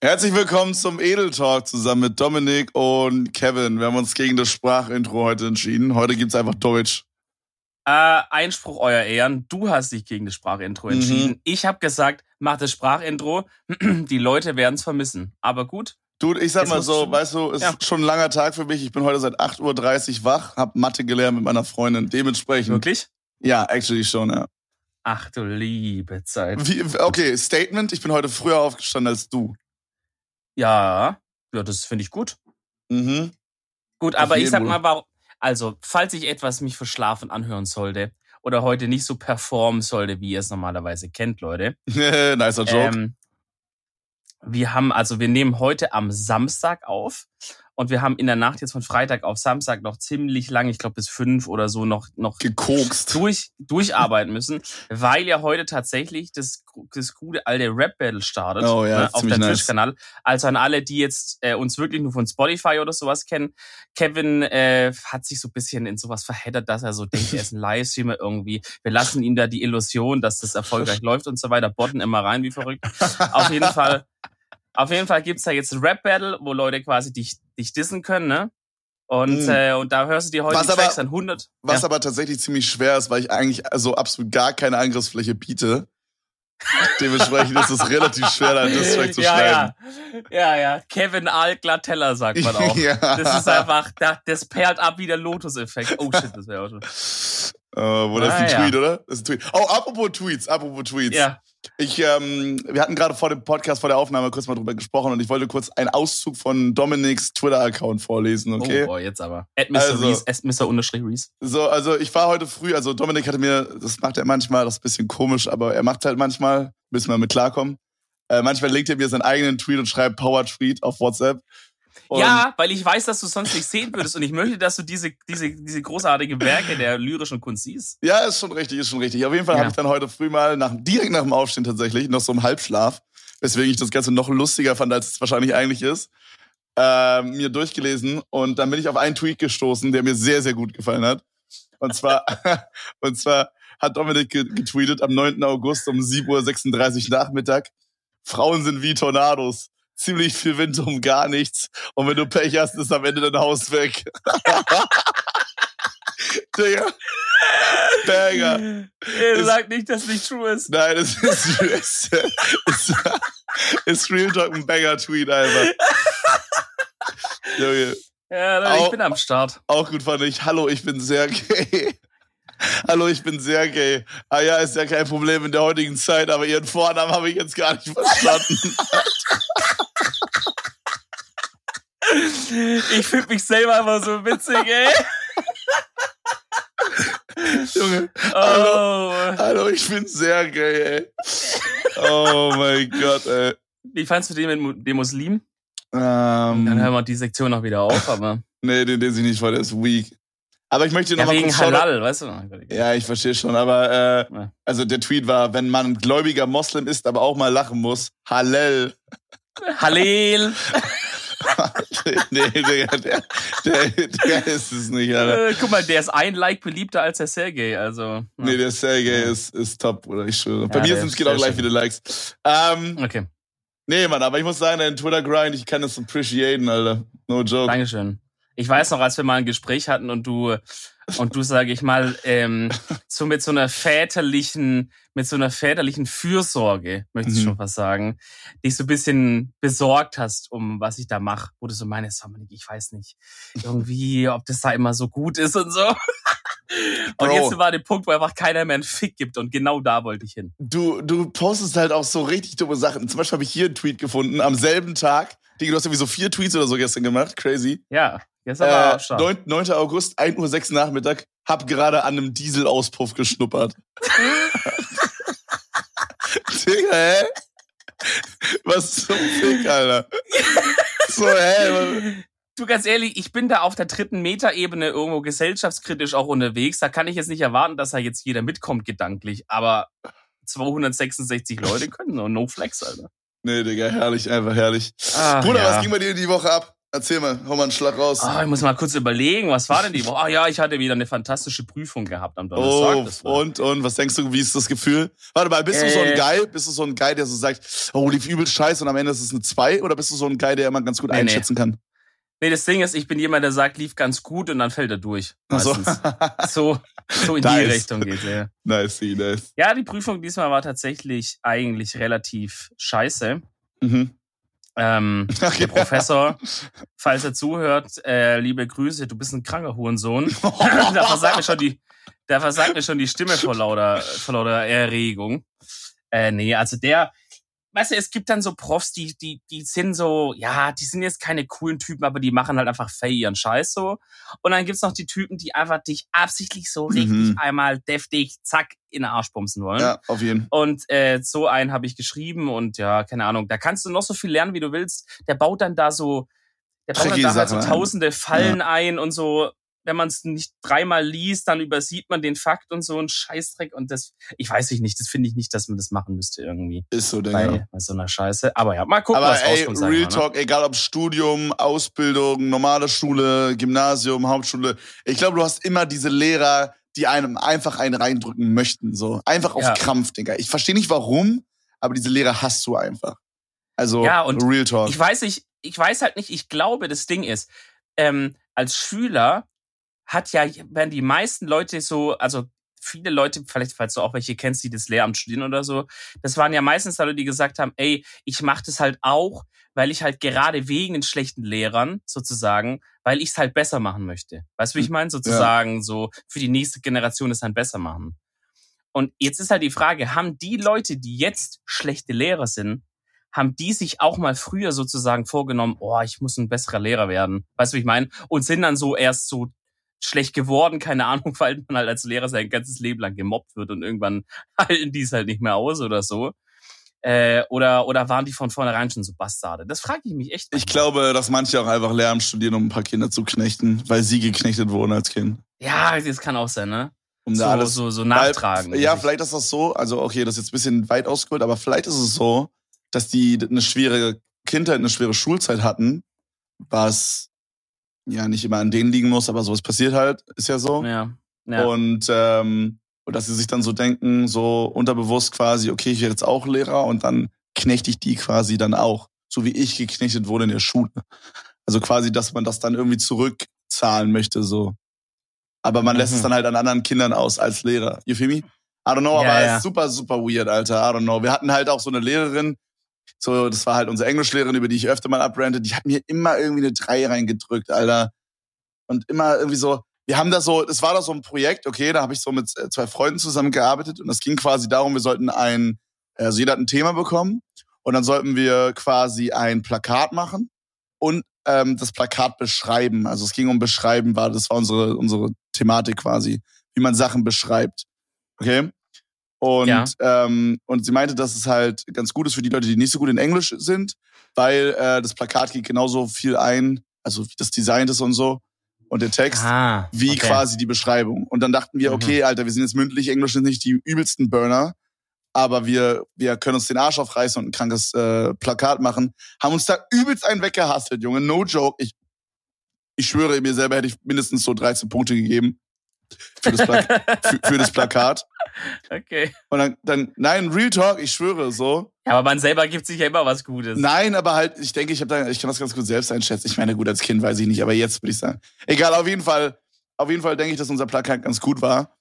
Herzlich willkommen zum Edel Talk zusammen mit Dominik und Kevin. Wir haben uns gegen das Sprachintro heute entschieden. Heute gibt's einfach Deutsch. Äh, Einspruch, euer Ehren. Du hast dich gegen das Sprachintro entschieden. Mhm. Ich habe gesagt, mach das Sprachintro. Die Leute werden es vermissen. Aber gut. Du, ich sag mal so, schon- weißt du, es Ja. ist schon ein langer Tag für mich. Ich bin heute seit 8.30 Uhr wach, hab Mathe gelernt mit meiner Freundin. Dementsprechend. Wirklich? Ja, actually schon, ja. Ach du liebe Zeit. Wie, okay, Statement, ich bin heute früher aufgestanden als du. Ja, ja, das finde ich gut. Mhm. Gut, aber ich sag mal, warum, also, falls ich etwas mich verschlafen anhören sollte oder heute nicht so performen sollte, wie ihr es normalerweise kennt, Leute. Nicer Joke. Ähm, wir haben, also wir nehmen heute am Samstag auf und wir haben in der Nacht jetzt von Freitag auf Samstag noch ziemlich lang, ich glaube bis fünf oder so, noch, noch Gekokst. durch, durcharbeiten müssen, weil ja heute tatsächlich das, das gute alte Rap-Battle startet Oh ja, ne, auf der nice. Twitch-Kanal. Also an alle, die jetzt äh, uns wirklich nur von Spotify oder sowas kennen. Kevin äh, hat sich so ein bisschen in sowas verheddert, dass er so denkt, er ist ein Livestreamer irgendwie. Wir lassen ihm da die Illusion, dass das erfolgreich läuft und so weiter, botten immer rein wie verrückt. Auf jeden Fall, auf jeden Fall gibt's da jetzt ein Rap-Battle, wo Leute quasi dich, dich dissen können, ne? Und, Mhm. äh, und da hörst du dir heute Was die Tracks aber- dann 100. Was ja. aber tatsächlich ziemlich schwer ist, weil ich eigentlich so absolut gar keine Angriffsfläche biete. Dementsprechend ist es relativ schwer, da das Track zu ja, schreiben. ja, ja, ja. Kevin Altglatteller sagt man auch. ja. Das ist einfach, das, das perlt ab wie der Lotus-Effekt. Oh shit, das wäre auch schon. Äh, wo das ist ein Ah, ja. Tweet, oder? Das ist ein Tweet. Oh, apropos Tweets, apropos Tweets. Ja, Ich, ähm, wir hatten gerade vor dem Podcast, vor der Aufnahme kurz mal drüber gesprochen und ich wollte kurz einen Auszug von Dominiks Twitter-Account vorlesen, okay? oh boah, jetzt aber. At Mr. Also- Reese, at Mr. Reese. So, also ich war heute früh, also Dominik hatte mir, das macht er manchmal, das ist ein bisschen komisch, aber er macht halt manchmal, müssen wir mit klarkommen. Äh, manchmal linkt er mir seinen eigenen Tweet und schreibt Power Tweet auf WhatsApp. Und ja, weil ich weiß, dass du sonst nicht sehen würdest und ich möchte, dass du diese, diese, diese großartige Werke der lyrischen Kunst siehst. Ja, ist schon richtig, ist schon richtig. Auf jeden Fall Ja. habe ich dann heute früh mal, nach, direkt nach dem Aufstehen tatsächlich, noch so im Halbschlaf, weswegen ich das Ganze noch lustiger fand, als es wahrscheinlich eigentlich ist, äh, mir durchgelesen und dann bin ich auf einen Tweet gestoßen, der mir sehr, sehr gut gefallen hat. Und zwar, und zwar hat Dominik ge- getweetet am 9. August um 7.36 Uhr Nachmittag. Frauen sind wie Tornados. Ziemlich viel Wind um gar nichts. Und wenn du Pech hast, ist am Ende dein Haus weg. Digga. Banger. Er Ist- sagt nicht, dass es nicht true ist. Nein, es ist, ist, ist, ist Real Talk ein Banger-Tweet einfach. Junge, Ja, Leute, ich Au- bin am Start. auch gut fand ich. Hallo, ich bin sehr gay. Hallo, ich bin sehr gay. Ah ja, ist ja kein Problem in der heutigen Zeit, aber ihren Vornamen habe ich jetzt gar nicht verstanden. Ich finde mich selber immer so witzig, ey. Junge, Oh. hallo, ich bin sehr gay, ey. Oh mein Gott, ey. Wie fandst du den mit dem Muslim? Dann hören Ähm, wir die Sektion noch wieder auf, aber. nee, den lese ich nicht vor, der ist weak. Aber ich möchte noch Ja, mal wegen kurz Halal, weißt du? Ja, ich verstehe schon, aber äh, Ja. also der Tweet war, wenn man gläubiger Moslem ist, aber auch mal lachen muss, Hallel. Halel. nee, Digga, der, der, der ist es nicht, Alter. Äh, guck mal, der ist ein Like beliebter als der Sergei, also. Nee, der Sergej Ja. ist, ist top, Bruder, ich schwöre. Bei Ja, mir sind es genau gleich viele Likes. Ähm, Okay, nee, Mann, aber ich muss sagen, dein Twitter-Grind, ich kann das appreciaten, Alter. No joke. Dankeschön. Ich weiß noch, als wir mal ein Gespräch hatten und du und du, sage ich mal, ähm, so mit so einer väterlichen, mit so einer väterlichen Fürsorge, möchte ich Mhm. schon fast sagen, dich so ein bisschen besorgt hast, um was ich da mache, wo du so meinst, Dominik, ich weiß nicht, irgendwie, ob das da immer so gut ist und so. Und Bro. jetzt war der Punkt, wo einfach keiner mehr einen Fick gibt und genau da wollte ich hin. Du, du postest halt auch so richtig dumme Sachen. Zum Beispiel habe ich hier einen Tweet gefunden, am selben Tag. Digga, du hast irgendwie so vier Tweets oder so gestern gemacht. Crazy. Ja, jetzt aber Äh, auch stark. 9, 9. August, 1.06 Uhr Nachmittag. Hab gerade an einem Dieselauspuff geschnuppert. Digga, hä? Was zum Fick, Alter? So, hä? Du, ganz ehrlich, ich bin da auf der dritten Metaebene irgendwo gesellschaftskritisch auch unterwegs. Da kann ich jetzt nicht erwarten, dass da jetzt jeder mitkommt gedanklich. Aber 266 Leute können so no flex, Alter. Nee, Digga, herrlich, einfach herrlich. Ach, Bruder, ja. was ging bei dir die Woche ab? Erzähl mal, hau mal einen Schlag raus. Oh, ich muss mal kurz überlegen, was war denn die Woche? Oh ja, ich hatte wieder eine fantastische Prüfung gehabt am Donnerstag. Oh, und, und, was denkst du, wie ist das Gefühl? Warte mal, bist äh, du so ein äh. Guy, bist du so ein Guy, der so sagt, oh, lief übel scheiße und am Ende ist es eine 2? Oder bist du so ein Guy, der immer ganz gut nee, einschätzen nee. kann? Nee, das Ding ist, ich bin jemand, der sagt, lief ganz gut und dann fällt er durch. So. so, so in nice. die Richtung geht ja. Nice, nice. Ja, die Prüfung diesmal war tatsächlich eigentlich relativ scheiße. Mhm. Ähm, der Professor, falls er zuhört, äh, liebe Grüße, du bist ein kranker Hurensohn. da versagt mir schon die, da versagt mir schon die Stimme vor lauter, vor lauter Erregung. Äh, nee, also der, weißt du, es gibt dann so Profs, die, die, die sind so, ja, die sind jetzt keine coolen Typen, aber die machen halt einfach fair ihren Scheiß so. Und dann gibt's noch die Typen, die einfach dich absichtlich so richtig mhm. einmal deftig, zack, in den Arsch bumsen wollen. Ja, auf jeden Fall. Und äh, so einen habe ich geschrieben und ja, keine Ahnung, da kannst du noch so viel lernen, wie du willst. Der baut dann da so, der baut dann da halt so tausende Fallen ja. ein und so wenn man es nicht dreimal liest, dann übersieht man den Fakt und so ein Scheißdreck und das, ich weiß nicht, das finde ich nicht, dass man das machen müsste irgendwie. Ist so, denke ich. Bei so einer Scheiße. Aber ja, mal gucken, Aber was ey, rauskommt. Real Talk, ne? egal ob Studium, Ausbildung, normale Schule, Gymnasium, Hauptschule. Ich glaube, du hast immer diese Lehrer, die einem einfach einen reindrücken möchten, so. Einfach auf ja. Krampf, Digga. Ich verstehe nicht warum, aber diese Lehrer hast du einfach. Also, ja, und Real Talk. Ich weiß nicht, ich weiß halt nicht, ich glaube, das Ding ist, ähm, als Schüler hat ja, werden die meisten Leute so, also viele Leute, vielleicht falls du auch welche kennst, die das Lehramt studieren oder so, das waren ja meistens Leute, die gesagt haben, ey, ich mache das halt auch, weil ich halt gerade wegen den schlechten Lehrern sozusagen, weil ich es halt besser machen möchte. Weißt du, wie ich hm, meine? Sozusagen ja. so für die nächste Generation es halt besser machen. Und jetzt ist halt die Frage, haben die Leute, die jetzt schlechte Lehrer sind, haben die sich auch mal früher sozusagen vorgenommen, oh, ich muss ein besserer Lehrer werden. Weißt du, wie ich meine? Und sind dann so erst so schlecht geworden, keine Ahnung, weil man halt als Lehrer sein ganzes Leben lang gemobbt wird und irgendwann halten die es halt nicht mehr aus oder so. Äh, oder, oder waren die von vornherein schon so Bastarde? Das frage ich mich echt. Ich glaube, dass manche auch einfach Lehramt studieren, um ein paar Kinder zu knechten, weil sie geknechtet wurden als Kind. Ja, das kann auch sein, ne? Um so, da alles, so, so nachtragen. Weil, ja, vielleicht ist das so, also okay, das ist jetzt ein bisschen weit ausgeholt, aber vielleicht ist es so, dass die eine schwere Kindheit, eine schwere Schulzeit hatten, was ja nicht immer an denen liegen muss, aber sowas passiert halt, ist ja so. Ja. ja. Und, ähm, dass sie sich dann so denken, so unterbewusst quasi, okay, ich werde jetzt auch Lehrer und dann knechte ich die quasi dann auch, so wie ich geknechtet wurde in der Schule. Also quasi, dass man das dann irgendwie zurückzahlen möchte, so. Aber man mhm. lässt es mhm. dann halt an anderen Kindern aus als Lehrer. You feel me? I don't know, ja, aber ja. ist super, super weird, Alter. I don't know. Wir hatten halt auch so eine Lehrerin, so, das war halt unsere Englischlehrerin, über die ich öfter mal abrante, die hat mir immer irgendwie eine 3 reingedrückt, Alter. Und immer irgendwie so, wir haben da so, das war da so ein Projekt, okay, da habe ich so mit äh, zwei Freunden zusammengearbeitet und das ging quasi darum, wir sollten ein, also jeder hat ein Thema bekommen und dann sollten wir quasi ein Plakat machen und ähm, das Plakat beschreiben. Also es ging um Beschreiben, war das war unsere unsere Thematik quasi, wie man Sachen beschreibt. Okay. Und, ja. ähm, und sie meinte, dass es halt ganz gut ist für die Leute, die nicht so gut in Englisch sind, weil äh, das Plakat geht genauso viel ein, also wie das Design ist und so und der Text, ah, wie okay. quasi die Beschreibung. Und dann dachten wir, mhm. okay, Alter, wir sind jetzt mündlich, Englisch sind nicht die übelsten Burner, aber wir, wir können uns den Arsch aufreißen und ein krankes äh, Plakat machen. Haben uns da übelst einen weggehasselt, Junge. No joke. Ich, ich schwöre, mir selber hätte ich mindestens so 13 Punkte gegeben für das, für, für das Plakat. Okay. Und dann, dann, nein, Real Talk, ich schwöre so. Ja, aber man selber gibt sich ja immer was Gutes. Nein, aber halt, ich denke, ich habe da, ich kann das ganz gut selbst einschätzen. Ich meine, gut, als Kind weiß ich nicht, aber jetzt würde ich sagen. Egal, auf jeden Fall, auf jeden Fall denke ich, dass unser Plakat ganz gut war.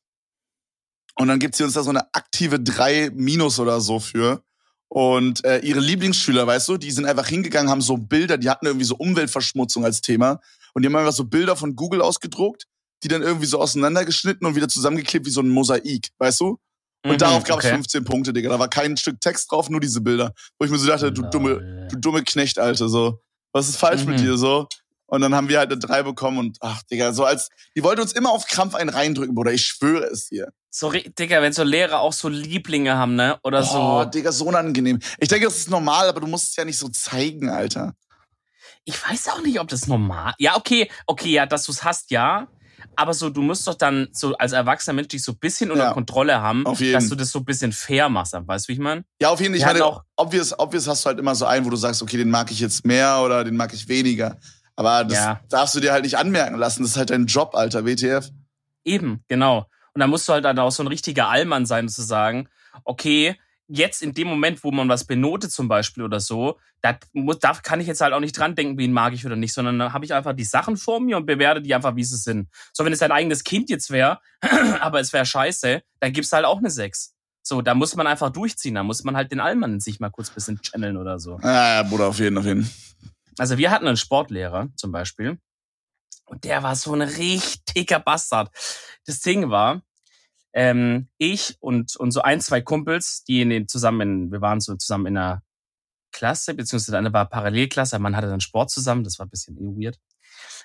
Und dann gibt sie uns da so eine aktive 3 Minus oder so für. Und äh, ihre Lieblingsschüler, weißt du, die sind einfach hingegangen, haben so Bilder, die hatten irgendwie so Umweltverschmutzung als Thema. Und die haben einfach so Bilder von Google ausgedruckt die dann irgendwie so auseinandergeschnitten und wieder zusammengeklebt wie so ein Mosaik, weißt du? Und mhm, darauf gab es okay. 15 Punkte, Digga. Da war kein Stück Text drauf, nur diese Bilder. Wo ich mir so dachte, du dumme, du dumme Knecht, Alter, so. Was ist falsch mhm. mit dir, so? Und dann haben wir halt eine 3 bekommen und ach, Digga, so als, die wollte uns immer auf Krampf einen reindrücken, Bruder. Ich schwöre es dir. So, Digga, wenn so Lehrer auch so Lieblinge haben, ne? Oder so. Oh, Digga, so unangenehm. Ich denke, das ist normal, aber du musst es ja nicht so zeigen, Alter. Ich weiß auch nicht, ob das normal. Ja, okay, okay, ja, dass du es hast, ja aber so, du musst doch dann so als erwachsener Mensch dich so ein bisschen unter ja, Kontrolle haben, dass du das so ein bisschen fair machst. Weißt du, wie ich meine? Ja, auf jeden Fall. Ich meine, auch obvious, obvious hast du halt immer so einen, wo du sagst, okay, den mag ich jetzt mehr oder den mag ich weniger. Aber das Ja. darfst du dir halt nicht anmerken lassen. Das ist halt dein Job, Alter, WTF. Eben, genau. Und da musst du halt dann auch so ein richtiger Allmann sein, zu sagen, okay, jetzt in dem Moment, wo man was benotet zum Beispiel oder so, da, muss, da kann ich jetzt halt auch nicht dran denken, wen mag ich oder nicht, sondern dann habe ich einfach die Sachen vor mir und bewerte die einfach, wie sie sind. So, wenn es dein eigenes Kind jetzt wäre, aber es wäre scheiße, dann gibt's halt auch eine 6. So, da muss man einfach durchziehen, da muss man halt den Allmann in sich mal kurz ein bisschen channeln oder so. Ja, ja, Bruder, auf jeden, auf jeden. Also wir hatten einen Sportlehrer zum Beispiel und der war so ein richtiger Bastard. Das Ding war, ähm, ich und, und so ein, zwei Kumpels, die in den zusammen, in, wir waren so zusammen in einer Klasse, beziehungsweise eine war Parallelklasse, man hatte dann Sport zusammen, das war ein bisschen eh weird.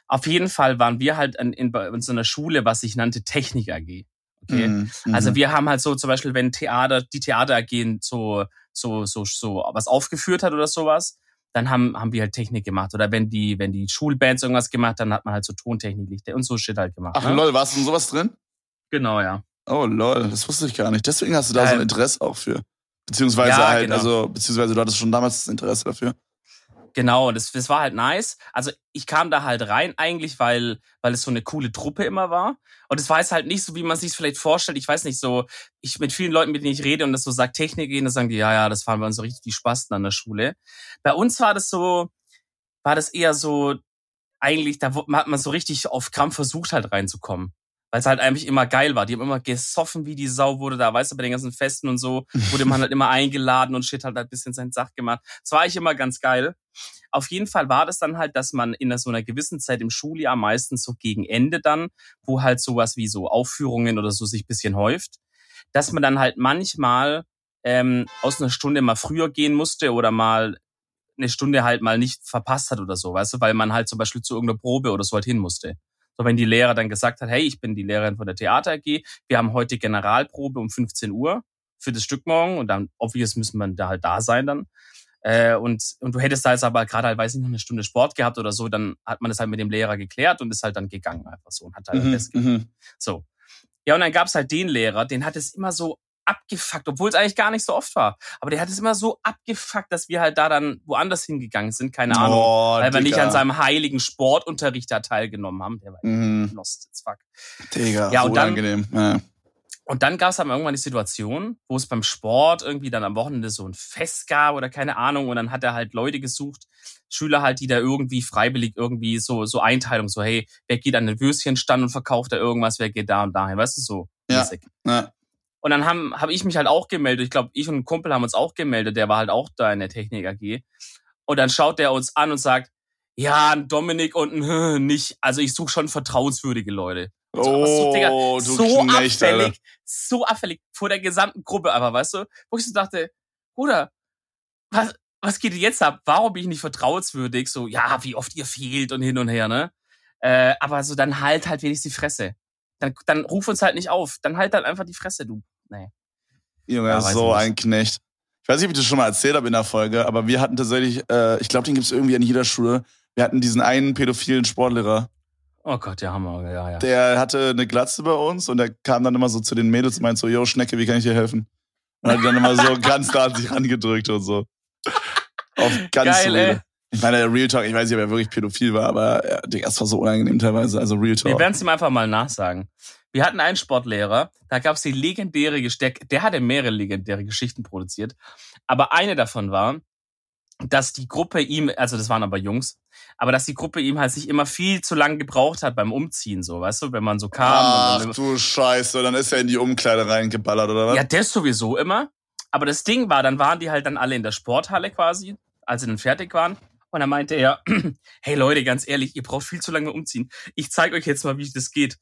Auf jeden Fall waren wir halt in, in, in einer Schule, was sich nannte Technik AG. Okay. Mhm, mhm. Also wir haben halt so zum Beispiel, wenn Theater, die Theater AG so, so, so, so was aufgeführt hat oder sowas, dann haben, haben wir halt Technik gemacht. Oder wenn die, wenn die Schulbands irgendwas gemacht, dann hat man halt so Tontechnik Lichter und so Shit halt gemacht. Ach ne? lol, warst du in sowas drin? Genau, ja. Oh lol, das wusste ich gar nicht. Deswegen hast du da Ja, so ein Interesse auch für. Beziehungsweise Ja, halt, genau. also, beziehungsweise du hattest schon damals das Interesse dafür. Genau, das, das war halt nice. Also ich kam da halt rein eigentlich, weil, weil es so eine coole Truppe immer war. Und es war jetzt halt nicht so, wie man sich vielleicht vorstellt. Ich weiß nicht, so, ich mit vielen Leuten, mit denen ich rede und das so sagt Technik gehen, dann sagen die, ja, ja, das waren bei uns so richtig die Spasten an der Schule. Bei uns war das so, war das eher so, eigentlich, da hat man so richtig auf Krampf versucht halt reinzukommen. Weil es halt eigentlich immer geil war. Die haben immer gesoffen, wie die Sau wurde da, weißt du, bei den ganzen Festen und so, wurde man halt immer eingeladen und shit halt ein bisschen seinen Sach gemacht. Das war eigentlich immer ganz geil. Auf jeden Fall war das dann halt, dass man in so einer gewissen Zeit im Schuljahr, meistens so gegen Ende dann, wo halt sowas wie so Aufführungen oder so sich bisschen häuft, dass man dann halt manchmal ähm, aus einer Stunde mal früher gehen musste oder mal eine Stunde halt mal nicht verpasst hat oder so, weißt du, weil man halt zum Beispiel zu irgendeiner Probe oder so halt hin musste. So, wenn die Lehrer dann gesagt hat, hey, ich bin die Lehrerin von der Theater AG, wir haben heute Generalprobe um 15 Uhr für das Stück morgen und dann, obvious, müssen wir da halt da sein dann. Äh, und, und du hättest da jetzt aber gerade halt, weiß ich noch, eine Stunde Sport gehabt oder so, dann hat man das halt mit dem Lehrer geklärt und ist halt dann gegangen einfach so und hat halt Mhm, das mhm. So. Ja, und dann gab's halt den Lehrer, den hat es immer so abgefuckt, obwohl es eigentlich gar nicht so oft war. Aber der hat es immer so abgefuckt, dass wir halt da dann woanders hingegangen sind, keine Ahnung. Oh, weil wir nicht Digga. an seinem heiligen Sportunterricht da teilgenommen haben. Der war Mhm. lost as fuck. Digga, Ja, und dann- unangenehm. Ja. Und dann gab's aber irgendwann die Situation, wo es beim Sport irgendwie dann am Wochenende so ein Fest gab oder keine Ahnung. Und dann hat er halt Leute gesucht, Schüler halt, die da irgendwie freiwillig irgendwie so, so Einteilung, so, hey, wer geht an den Würstchenstand und verkauft da irgendwas, wer geht da und dahin, weißt du, so Ja. Ja. Und dann haben hab ich mich halt auch gemeldet. Ich glaube, ich und ein Kumpel haben uns auch gemeldet. Der war halt auch da in der Technik AG. Und dann schaut der uns an und sagt, ja, ein Dominik und ein nicht. Also ich suche schon vertrauenswürdige Leute. So, so, Digga, Oh, du so Knecht, abfällig, Alter. so abfällig vor der gesamten Gruppe einfach, weißt du? Wo ich so dachte, Bruder, was, was geht jetzt ab? Warum bin ich nicht vertrauenswürdig? So, ja, wie oft ihr fehlt und hin und her, ne? Äh, aber so, dann halt halt wenigstens die Fresse. Dann, dann ruf uns halt nicht auf. Dann halt halt einfach die Fresse, du. Nee. Junge, Ja, so ein Knecht. Ich weiß nicht, ob ich das schon mal erzählt habe in der Folge, aber wir hatten tatsächlich, äh, ich glaube, den gibt's irgendwie an jeder Schule. Wir hatten diesen einen pädophilen Sportlehrer. Oh Gott, ja, Hammer, ja, ja. Der hatte eine Glatze bei uns und der kam dann immer so zu den Mädels und meinte so, yo, Schnecke, wie kann ich dir helfen? Und hat dann immer so ganz da an sich rangedrückt und so. Auf ganz Geil, ey. Ich meine, der Real Talk, ich weiß nicht, ob er wirklich pädophil war, aber ja, Digga, das war so unangenehm teilweise. Also Real Wir Talk. werden es ihm einfach mal nachsagen. Wir hatten einen Sportlehrer, da gab es die legendäre Gesteck, der hatte mehrere legendäre Geschichten produziert. Aber eine davon war, dass die Gruppe ihm, also das waren aber Jungs, aber dass die Gruppe ihm halt sich immer viel zu lang gebraucht hat beim Umziehen, so, weißt du, wenn man so kam. Ach und dann, du Scheiße, dann ist er in die Umkleide reingeballert, oder was? ja, das sowieso immer. Aber das Ding war, dann waren die halt dann alle in der Sporthalle quasi, als sie dann fertig waren. Und dann meinte er, hey Leute, ganz ehrlich, ihr braucht viel zu lange umziehen. Ich zeige euch jetzt mal, wie das geht.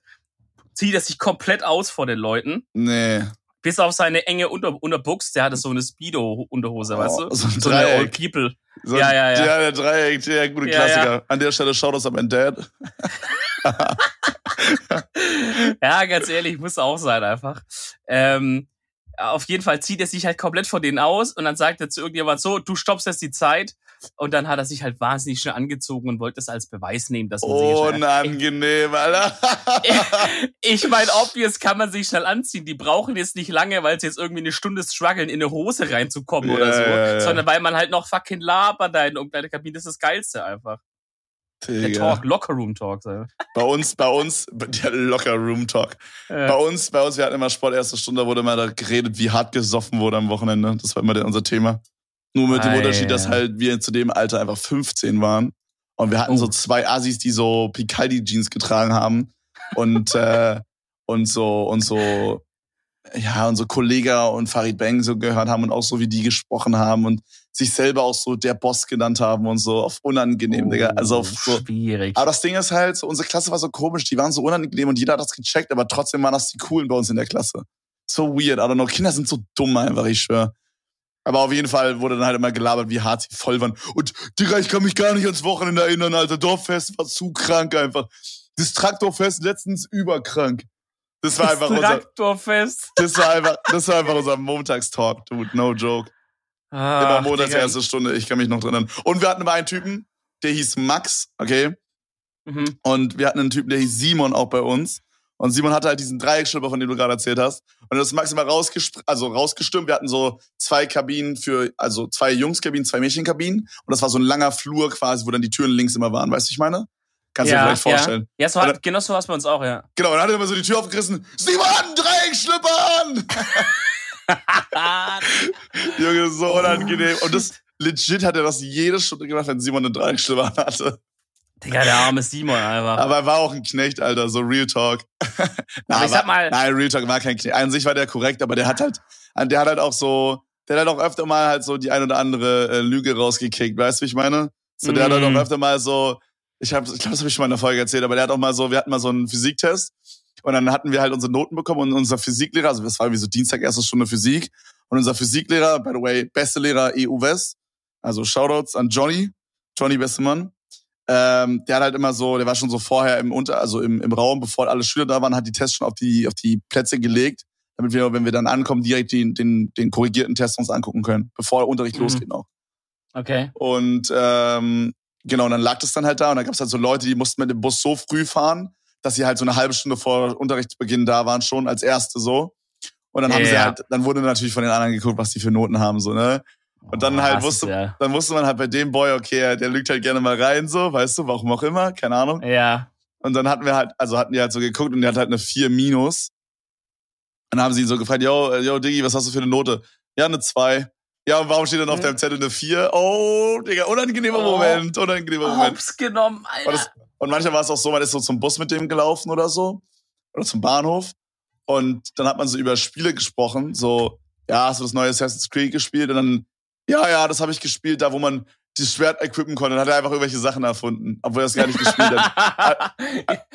Zieht er sich komplett aus vor den Leuten, Nee. bis auf seine enge Unter Unterbuchs. Der hatte so eine Speedo-Unterhose, weißt du? Oh, so ein So eine Old Dreieck. People. So, Ja, ja, ja. Ja, der Dreieck, der gute Ja, Klassiker. An der Stelle schaut aus an mein Dad. Ja, ganz ehrlich, muss auch sein einfach. Ähm, auf jeden Fall zieht er sich halt komplett von denen aus und dann sagt er zu irgendjemand so, du stoppst jetzt die Zeit. Und dann hat er sich halt wahnsinnig schnell angezogen und wollte das als Beweis nehmen, dass man sich Oh, schnell... Unangenehm, Alter. Ich meine, obvious kann man sich schnell anziehen. Die brauchen jetzt nicht lange, weil sie jetzt irgendwie eine Stunde strugglen, in eine Hose reinzukommen Ja, oder so. ja, ja. Sondern weil man halt noch fucking labert da in der Umkleidekabine. Das ist das Geilste einfach. Der Digga. Talk, Locker Room Talk. Bei uns, bei uns, der Locker Room Talk. Bei Äh, uns, bei uns, wir hatten immer Sport erste Stunde, da wurde immer da geredet, wie hart gesoffen wurde am Wochenende. Das war immer der- unser Thema. Nur mit dem Ei, Unterschied, dass halt wir zu dem Alter einfach 15 waren. Und wir hatten Oh. so zwei Assis, die so Picaldi-Jeans getragen haben. Und, äh, und so, und so, ja, und so Kollega und Farid Bang so gehört haben und auch so, wie die gesprochen haben und sich selber auch so der Boss genannt haben und so auf unangenehm, Digga. Also auf so, Oh, Schwierig. aber das Ding ist halt, so, unsere Klasse war so komisch, die waren so unangenehm und jeder hat das gecheckt, aber trotzdem waren das die Coolen bei uns in der Klasse. So weird, I don't know. Kinder sind so dumm einfach, ich schwör. Aber auf jeden Fall wurde dann halt immer gelabert, wie hart sie voll waren. Und Digga, ich kann mich gar nicht ans Wochenende erinnern, Alter. Dorffest war zu krank einfach. Das Traktorfest letztens überkrank. Das war einfach unser, Traktorfest. das war einfach, das war einfach unser Montagstalk, dude. No joke. Ah, Immer montags Digga. erste Stunde, ich kann mich noch dran erinnern. Und wir hatten immer einen Typen, der hieß Max, okay? Mhm. Und wir hatten einen Typen, der hieß Simon auch bei uns. Und Simon hatte halt diesen Dreieckschlipper, von dem du gerade erzählt hast. Und das ist maximal rausgespr also rausgestimmt. Wir hatten so zwei Kabinen für, also zwei Jungskabinen, zwei Mädchenkabinen. Und das war so ein langer Flur quasi, wo dann die Türen links immer waren. Weißt du, ich meine? Kannst du dir vielleicht vorstellen. Ja, ja so hat, genau so was bei uns auch, ja. Genau, und dann hat er immer so die Tür aufgerissen. Simon, Dreieckschlipper an! Junge, so unangenehm. Und das legit hat er das jede Stunde gemacht, wenn Simon einen Dreieckschlipper an hatte. Digga, der arme Simon einfach. Aber er war auch ein Knecht, Alter, so Real Talk. Na, Aber ich sag mal- Nein, Real Talk war kein Knecht. An sich war der korrekt, aber der hat halt, der hat halt auch so, der hat halt auch öfter mal halt so die ein oder andere äh, Lüge rausgekickt, weißt du, wie ich meine? So, der hat halt Mm. auch öfter mal so, ich hab, ich glaube, das habe ich schon mal in der Folge erzählt, aber der hat auch mal so, wir hatten mal so einen Physiktest und dann hatten wir halt unsere Noten bekommen und unser Physiklehrer, also das war wie so Dienstag erste Stunde Physik und unser Physiklehrer, by the way, beste Lehrer EU West, also Shoutouts an Johnny, Johnny beste Mann. Ähm, der hat halt immer so, der war schon so vorher im Unter, also im, im Raum, bevor alle Schüler da waren, hat die Tests schon auf die, auf die Plätze gelegt, damit wir, wenn wir dann ankommen, direkt den, den, den korrigierten Test uns angucken können, bevor der Unterricht Mhm. losgeht noch. Okay. Und ähm, genau, und dann lag das dann halt da und dann gab es halt so Leute, die mussten mit dem Bus so früh fahren, dass sie halt so eine halbe Stunde vor Unterrichtsbeginn da waren schon als Erste so. Und dann haben sie Ja. halt, dann wurde natürlich von den anderen geguckt, was die für Noten haben, so, ne? Und dann Oh, halt wusste, Ja. dann wusste man halt bei dem Boy, okay, der lügt halt gerne mal rein, so, weißt du, warum auch immer, keine Ahnung. ja. Und dann hatten wir halt, also hatten die halt so geguckt und der hat halt eine 4 minus. Und dann haben sie ihn so gefragt, yo, äh, yo, Diggi, was hast du für eine Note? Ja, eine 2. Ja, und warum steht dann auf Hm. deinem Zettel eine 4? Oh, Digga, unangenehmer Oh. Moment, unangenehmer Moment. Hops genommen, Und, Alter. das, und manchmal war es auch so, man ist so zum Bus mit dem gelaufen oder so. Oder zum Bahnhof. Und dann hat man so über Spiele gesprochen. So, ja, hast du das neue Assassin's Creed gespielt? Und dann, ja, ja, das habe ich gespielt, da wo man das Schwert equippen konnte. Dann hat er einfach irgendwelche Sachen erfunden, obwohl er es gar nicht gespielt hat.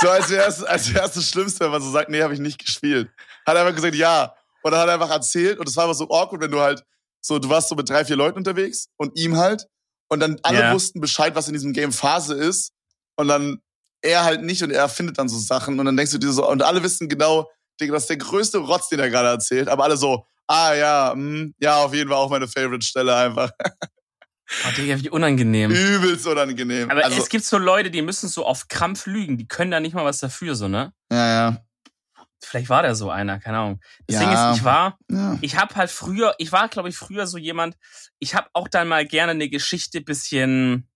So als wäre es als wär's das Schlimmste, wenn man so sagt, nee, habe ich nicht gespielt. Hat er einfach gesagt, ja. Und dann hat er einfach erzählt und es war aber so awkward, wenn du halt so, du warst so mit drei, vier Leuten unterwegs und ihm halt. Und dann alle Ja. wussten Bescheid, was in diesem Game Phase ist. Und dann er halt nicht und er findet dann so Sachen. Und dann denkst du dir so, und alle wissen genau, Digga, das ist der größte Rotz, den er gerade erzählt. Aber alle so, ah ja, mh, ja, auf jeden Fall auch meine Favorite-Stelle einfach. Oh, Digga, wie unangenehm. Übelst unangenehm. Aber also, es gibt so Leute, die müssen so auf Krampf lügen. Die können da nicht mal was dafür, so, ne? ja, ja. Vielleicht war der so einer, keine Ahnung. Das Ja. Ding ist, ich war, ja. ich habe halt früher, ich war, glaube ich, früher so jemand, ich habe auch dann mal gerne eine Geschichte bisschen,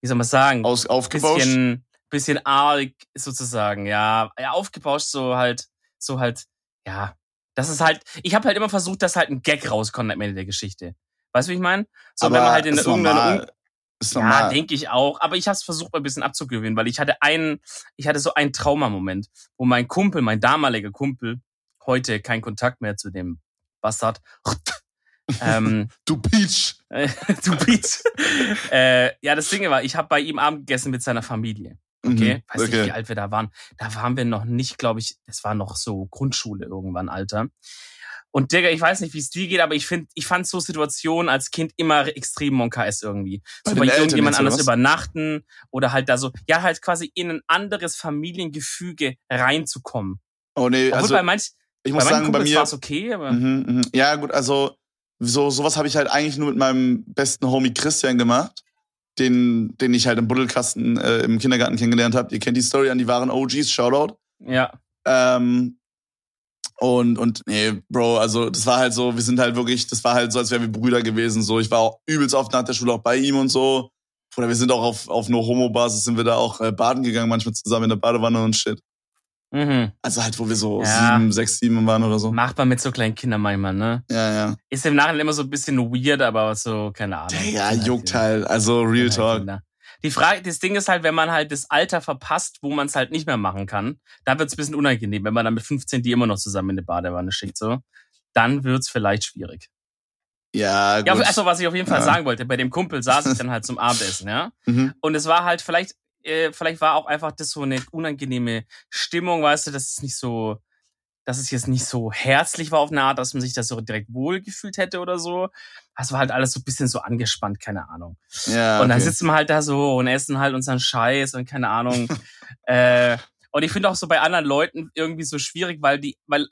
wie soll man sagen, Aus, aufgebauscht. bisschen, bisschen arg sozusagen, ja, ja, aufgebauscht, so halt, so halt, ja. Das ist halt, ich habe halt immer versucht, dass halt ein Gag rauskommt am Ende der Geschichte. Weißt du, wie ich meine? So, Aber wenn man halt in ist irgendeiner normal. Ist ja, normal. denke ich auch. Aber ich habe es versucht, mal ein bisschen abzugewöhnen, weil ich hatte einen, ich hatte so einen Traumamoment, wo mein Kumpel, mein damaliger Kumpel, heute kein Kontakt mehr zu dem Bastard, ähm, du Peach. du Piet. äh, ja, das Ding war, ich habe bei ihm Abend gegessen mit seiner Familie. Okay, Mhm, weiß nicht, okay. wie alt wir da waren. Da waren wir noch nicht, glaube ich, das war noch so Grundschule irgendwann, Alter. Und Digga, ich weiß nicht, wie es dir geht, aber ich finde, ich fand so Situationen als Kind immer extrem Monka-S irgendwie. Bei So bei irgendjemand anders was? übernachten oder halt da so, ja, halt quasi in ein anderes Familiengefüge reinzukommen. Oh nee, Obwohl also bei manch, ich bei muss manchen sagen, bei Kumpels mir. war es okay, aber. Mhm, mhm. Ja, gut, also so sowas habe ich halt eigentlich nur mit meinem besten Homie Christian gemacht, den, den ich halt im Buddelkasten äh, im Kindergarten kennengelernt habe. Ihr kennt die Story an die wahren OGs, Shoutout. Ja. Ähm, und, und nee, Bro, also das war halt so, wir sind halt wirklich, das war halt so, als wären wir Brüder gewesen. So, ich war auch übelst oft nach der Schule auch bei ihm und so. Oder wir sind auch auf, auf nur Homo-Basis, sind wir da auch äh, baden gegangen, manchmal zusammen in der Badewanne und shit. Mhm. Also halt, wo wir so Ja. sieben, sechs, sieben waren oder so. Macht man mit so kleinen Kindern manchmal, ne? Ja, ja. Ist im Nachhinein immer so ein bisschen weird, aber so, keine Ahnung. Ja, juckt halt. Also Real Talk. Kinder. Die Frage, das Ding ist halt, wenn man halt das Alter verpasst, wo man es halt nicht mehr machen kann, dann wird es ein bisschen unangenehm, wenn man dann mit 15 die immer noch zusammen in die Badewanne schickt, so. Dann wird's vielleicht schwierig. Ja, gut. Ja, also was ich auf jeden Fall Ja. sagen wollte, bei dem Kumpel saß ich dann halt zum Abendessen, ja. mhm. Und es war halt vielleicht, äh, vielleicht war auch einfach das so eine unangenehme Stimmung, weißt du, dass es nicht so, dass es jetzt nicht so herzlich war auf eine Art, dass man sich da so direkt wohlgefühlt hätte oder so. Das war halt alles so ein bisschen so angespannt, keine Ahnung. ja, Und dann okay. sitzen wir halt da so und essen halt unseren Scheiß und keine Ahnung. äh, und ich finde auch so bei anderen Leuten irgendwie so schwierig, weil die, weil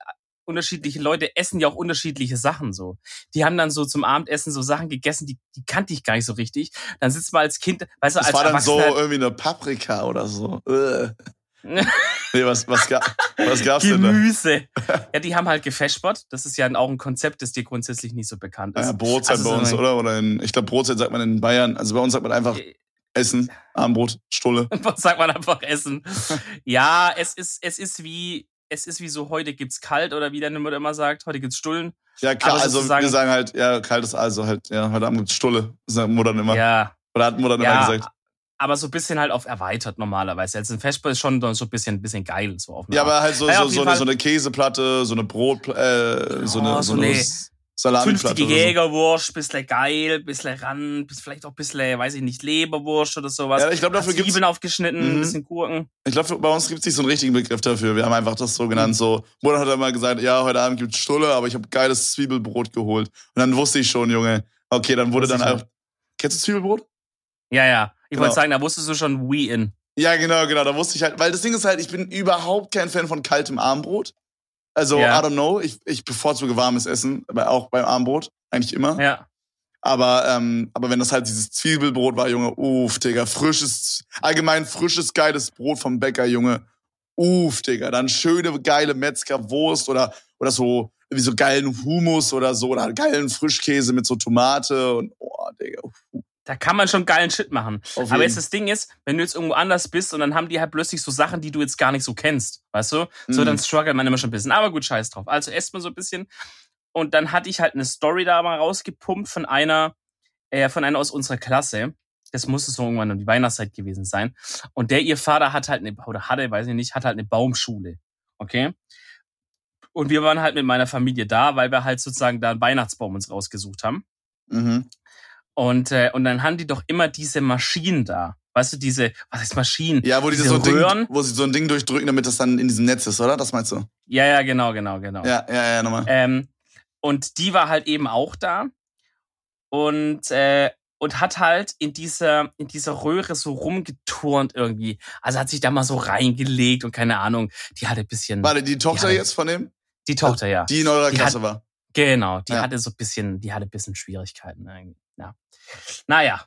unterschiedliche Leute essen ja auch unterschiedliche Sachen so. Die haben dann so zum Abendessen so Sachen gegessen, die, die kannte ich gar nicht so richtig. Dann sitzt man als Kind, weißt du, Das als war dann so irgendwie eine Paprika oder so. Nee, was, was, ga, was gab's denn da? Gemüse. ja, die haben halt gefespert. Das ist ja auch ein Konzept, das dir grundsätzlich nicht so bekannt ist. Ja, Brotzeit Also bei uns, oder? Oder in, ich glaube, Brotzeit sagt man in Bayern. Also bei uns sagt man einfach Äh, Essen, Armbrot, Stulle. Was sagt man einfach essen? Ja, es ist, es ist wie, es ist wie so, heute gibt's kalt oder wie deine Mutter immer sagt, heute gibt's Stullen. Ja, klar, Aber also wir sagen halt, ja, kaltes also halt, ja, heute Abend gibt's Stulle. Sagt Mutter immer. Ja, Oder hat Mutter immer ja, gesagt. aber so ein bisschen halt auf erweitert normalerweise. Also ein Vesper ist schon so ein bisschen, bisschen geil, so auf Ja, Art. aber halt so, Naja, so, so, eine, so eine Käseplatte, so eine Brot, äh, so Oh, eine, so so eine so. Jägerwurst, bisschen geil, bisschen ran, bis vielleicht auch bisschen, weiß ich nicht, Leberwurst oder sowas. Ja, ich glaube, dafür gibt's, Zwiebeln aufgeschnitten, Mhm. bisschen Gurken. ich glaube, bei uns gibt's nicht so einen richtigen Begriff dafür. Wir haben einfach das so genannt, Mhm. so, Mutter hat immer gesagt, ja, heute Abend gibt's Stulle, aber ich habe geiles Zwiebelbrot geholt. Und dann wusste ich schon, Junge, okay, dann wurde dann einfach, kennst du Zwiebelbrot? Ja, ja. Ich Genau. wollte sagen, da wusstest du schon we in. Ja, genau, genau. Da wusste ich halt, weil das Ding ist halt, ich bin überhaupt kein Fan von kaltem Armbrot. Also, Ja. I don't know. Ich, ich bevorzuge warmes Essen, aber auch beim Armbrot. Eigentlich immer. Ja. Aber, ähm, aber wenn das halt dieses Zwiebelbrot war, Junge, uff, Digga, frisches, allgemein frisches, geiles Brot vom Bäcker, Junge. Uff, Digga. Dann schöne, geile Metzgerwurst oder, oder so, wie so geilen Hummus oder so, oder geilen Frischkäse mit so Tomate und, oh, Digga. uff, Da kann man schon geilen Shit machen. auf Aber jeden. jetzt das Ding ist, wenn du jetzt irgendwo anders bist und dann haben die halt plötzlich so Sachen, die du jetzt gar nicht so kennst, weißt du? So, Mhm. dann struggelt man immer schon ein bisschen. Aber gut, scheiß drauf. Also esst man so ein bisschen. Und dann hatte ich halt eine Story da mal rausgepumpt von einer, äh, von einer aus unserer Klasse. Das musste so irgendwann um die Weihnachtszeit gewesen sein. Und der, ihr Vater hat halt eine, oder hatte, weiß ich nicht, hat halt eine Baumschule. Okay? Und wir waren halt mit meiner Familie da, weil wir halt sozusagen da einen Weihnachtsbaum uns rausgesucht haben. Mhm. Und, äh, und dann haben die doch immer diese Maschinen da. Weißt du, diese, was heißt Maschinen? Ja, wo die Diese so ein Ding, Röhren? wo sie so ein Ding durchdrücken, damit das dann in diesem Netz ist, oder? Das meinst du? Ja, ja, genau, genau, genau. Ja, ja, ja, nochmal. Ähm, und die war halt eben auch da und, äh, und hat halt in dieser, in dieser Röhre so rumgeturnt irgendwie. Also hat sich da mal so reingelegt und keine Ahnung, die hatte ein bisschen, Warte, die Tochter Ja. jetzt von dem? die Tochter, ja. Die in eurer Die Klasse war. Genau, die Ja. hatte so ein bisschen, die hatte ein bisschen Schwierigkeiten irgendwie. Ja. Naja.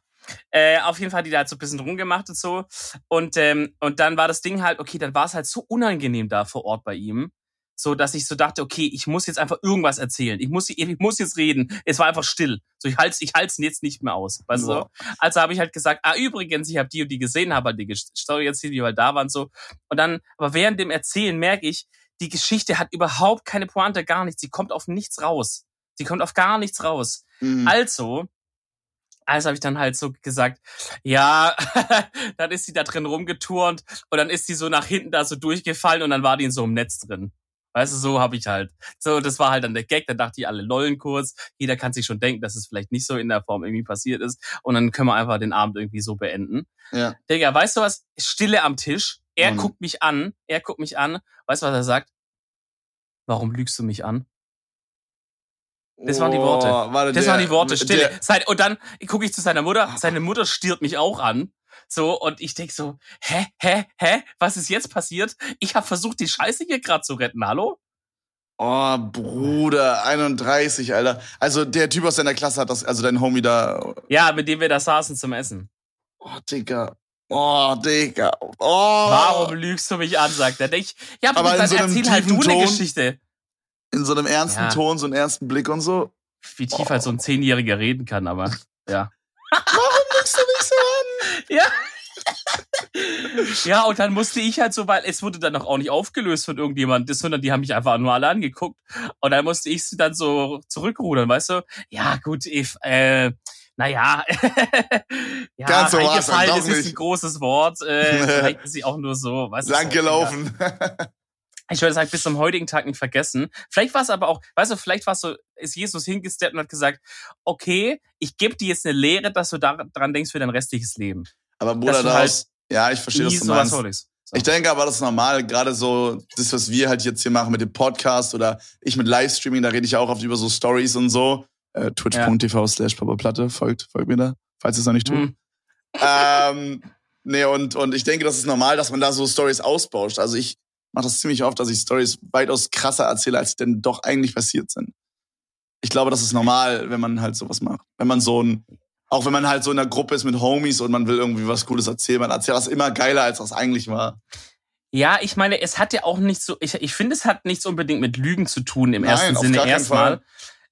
Äh, auf jeden Fall hat die da halt so ein bisschen rumgemacht und so. Und, ähm, und dann war das Ding halt, okay, dann war es halt so unangenehm da vor Ort bei ihm. So, dass ich so dachte, okay, ich muss jetzt einfach irgendwas erzählen. Ich muss, ich muss jetzt reden. Es war einfach still. So, ich halte ich halt's jetzt nicht mehr aus. Weißt du? Ja. Also habe ich halt gesagt, ah, übrigens, ich habe die und die gesehen, habe halt die Story erzählt, wie wir halt da waren so. Und dann, aber während dem Erzählen merke ich, die Geschichte hat überhaupt keine Pointe, gar nichts. Sie kommt auf nichts raus. Sie kommt auf gar nichts raus. Mhm. Also, also habe ich dann halt so gesagt, ja, dann ist sie da drin rumgeturnt und dann ist sie so nach hinten da so durchgefallen und dann war die in so einem Netz drin. Weißt du, so habe ich halt. So, das war halt dann der Gag, dann dachte ich alle lollen kurz. Jeder kann sich schon denken, dass es vielleicht nicht so in der Form irgendwie passiert ist. Und dann können wir einfach den Abend irgendwie so beenden. Ja. Digga, weißt du was? Stille am Tisch. Er Mhm. guckt mich an. Er guckt mich an. Weißt du, was er sagt? Warum lügst du mich an? Das waren die Worte. Oh, warte, Das der- waren die Worte, Stille. Sein, und dann gucke ich zu seiner Mutter. Seine Mutter stiert mich auch an. So, und ich denk so, hä, hä, hä? Was ist jetzt passiert? Ich habe versucht, die Scheiße hier gerade zu retten. Hallo? oh, Bruder, 31, Alter. Also der Typ aus deiner Klasse hat das, also dein Homie da. Ja, mit dem wir da saßen zum Essen. Oh, Digga. Oh, Digga. Oh. Warum lügst du mich an, sagt er. Ich, ja, aber dann so erzähl halt du eine. Geschichte. In so einem ernsten Ja. Ton, so einen ernsten Blick und so. Wie tief halt so ein Zehnjähriger reden kann, aber ja. Lügst guckst du mich so an? Ja. ja, und dann musste ich halt so, weil es wurde dann auch nicht aufgelöst von irgendjemandem, sondern die haben mich einfach nur alle angeguckt. Und dann musste ich sie dann so zurückrudern, weißt du? Ja, gut, if, äh, naja, ja, Ganz so dann reingefallen, doch das ist ein großes Wort. Äh, vielleicht ist sie auch nur so, weißt du? Lang gelaufen. Ich würde sagen, bis zum heutigen Tag nicht vergessen. Vielleicht war es aber auch, weißt du, vielleicht war es so, ist Jesus hingesteppt und hat gesagt, okay, ich gebe dir jetzt eine Lehre, dass du daran denkst für dein restliches Leben. Aber Bruder, du daraus, ja, ich verstehe, was du meinst. So. Ich denke aber, das ist normal, gerade so, das, was wir halt jetzt hier machen mit dem Podcast oder ich mit Livestreaming, da rede ich ja auch oft über so Stories und so. Äh, Twitch.tv slash Platte, folgt, folgt mir da, falls ihr es noch nicht tut. Hm. ähm, nee, und, und ich denke, das ist normal, dass man da so Stories ausbauscht. Also ich mache das ziemlich oft, dass ich Stories weitaus krasser erzähle, als sie denn doch eigentlich passiert sind. Ich glaube, das ist normal, wenn man halt sowas macht. Wenn man so ein, auch wenn man halt so in einer Gruppe ist mit Homies und man will irgendwie was Cooles erzählen, man erzählt das immer geiler, als das eigentlich war. Ja, ich meine, es hat ja auch nicht so, ich, ich finde, es hat nichts unbedingt mit Lügen zu tun im Nein, ersten Sinne erstmal.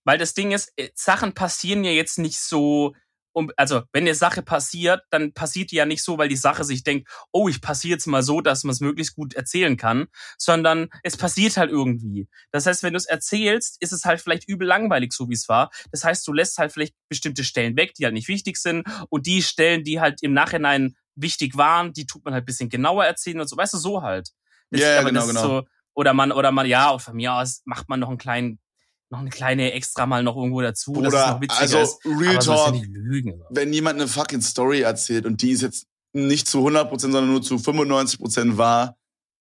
Weil das Ding ist, äh, Sachen passieren ja jetzt nicht so, um, also wenn eine Sache passiert, dann passiert die ja nicht so, weil die Sache sich denkt, oh, ich passiere jetzt mal so, dass man es möglichst gut erzählen kann, sondern es passiert halt irgendwie. Das heißt, wenn du es erzählst, ist es halt vielleicht übel langweilig, so wie es war. Das heißt, du lässt halt vielleicht bestimmte Stellen weg, die halt nicht wichtig sind und die Stellen, die halt im Nachhinein wichtig waren, die tut man halt bisschen genauer erzählen und so, weißt du, so halt. Das- Ja, aber genau, genau. So, oder man, oder man, ja, auch von mir aus macht man noch einen kleinen, noch eine kleine extra mal noch irgendwo dazu, dass es Oder, noch witziger also, ist. Real aber ja Talk, nicht Lügen. Wenn jemand eine fucking Story erzählt und die ist jetzt nicht zu 100%, sondern nur zu 95% wahr,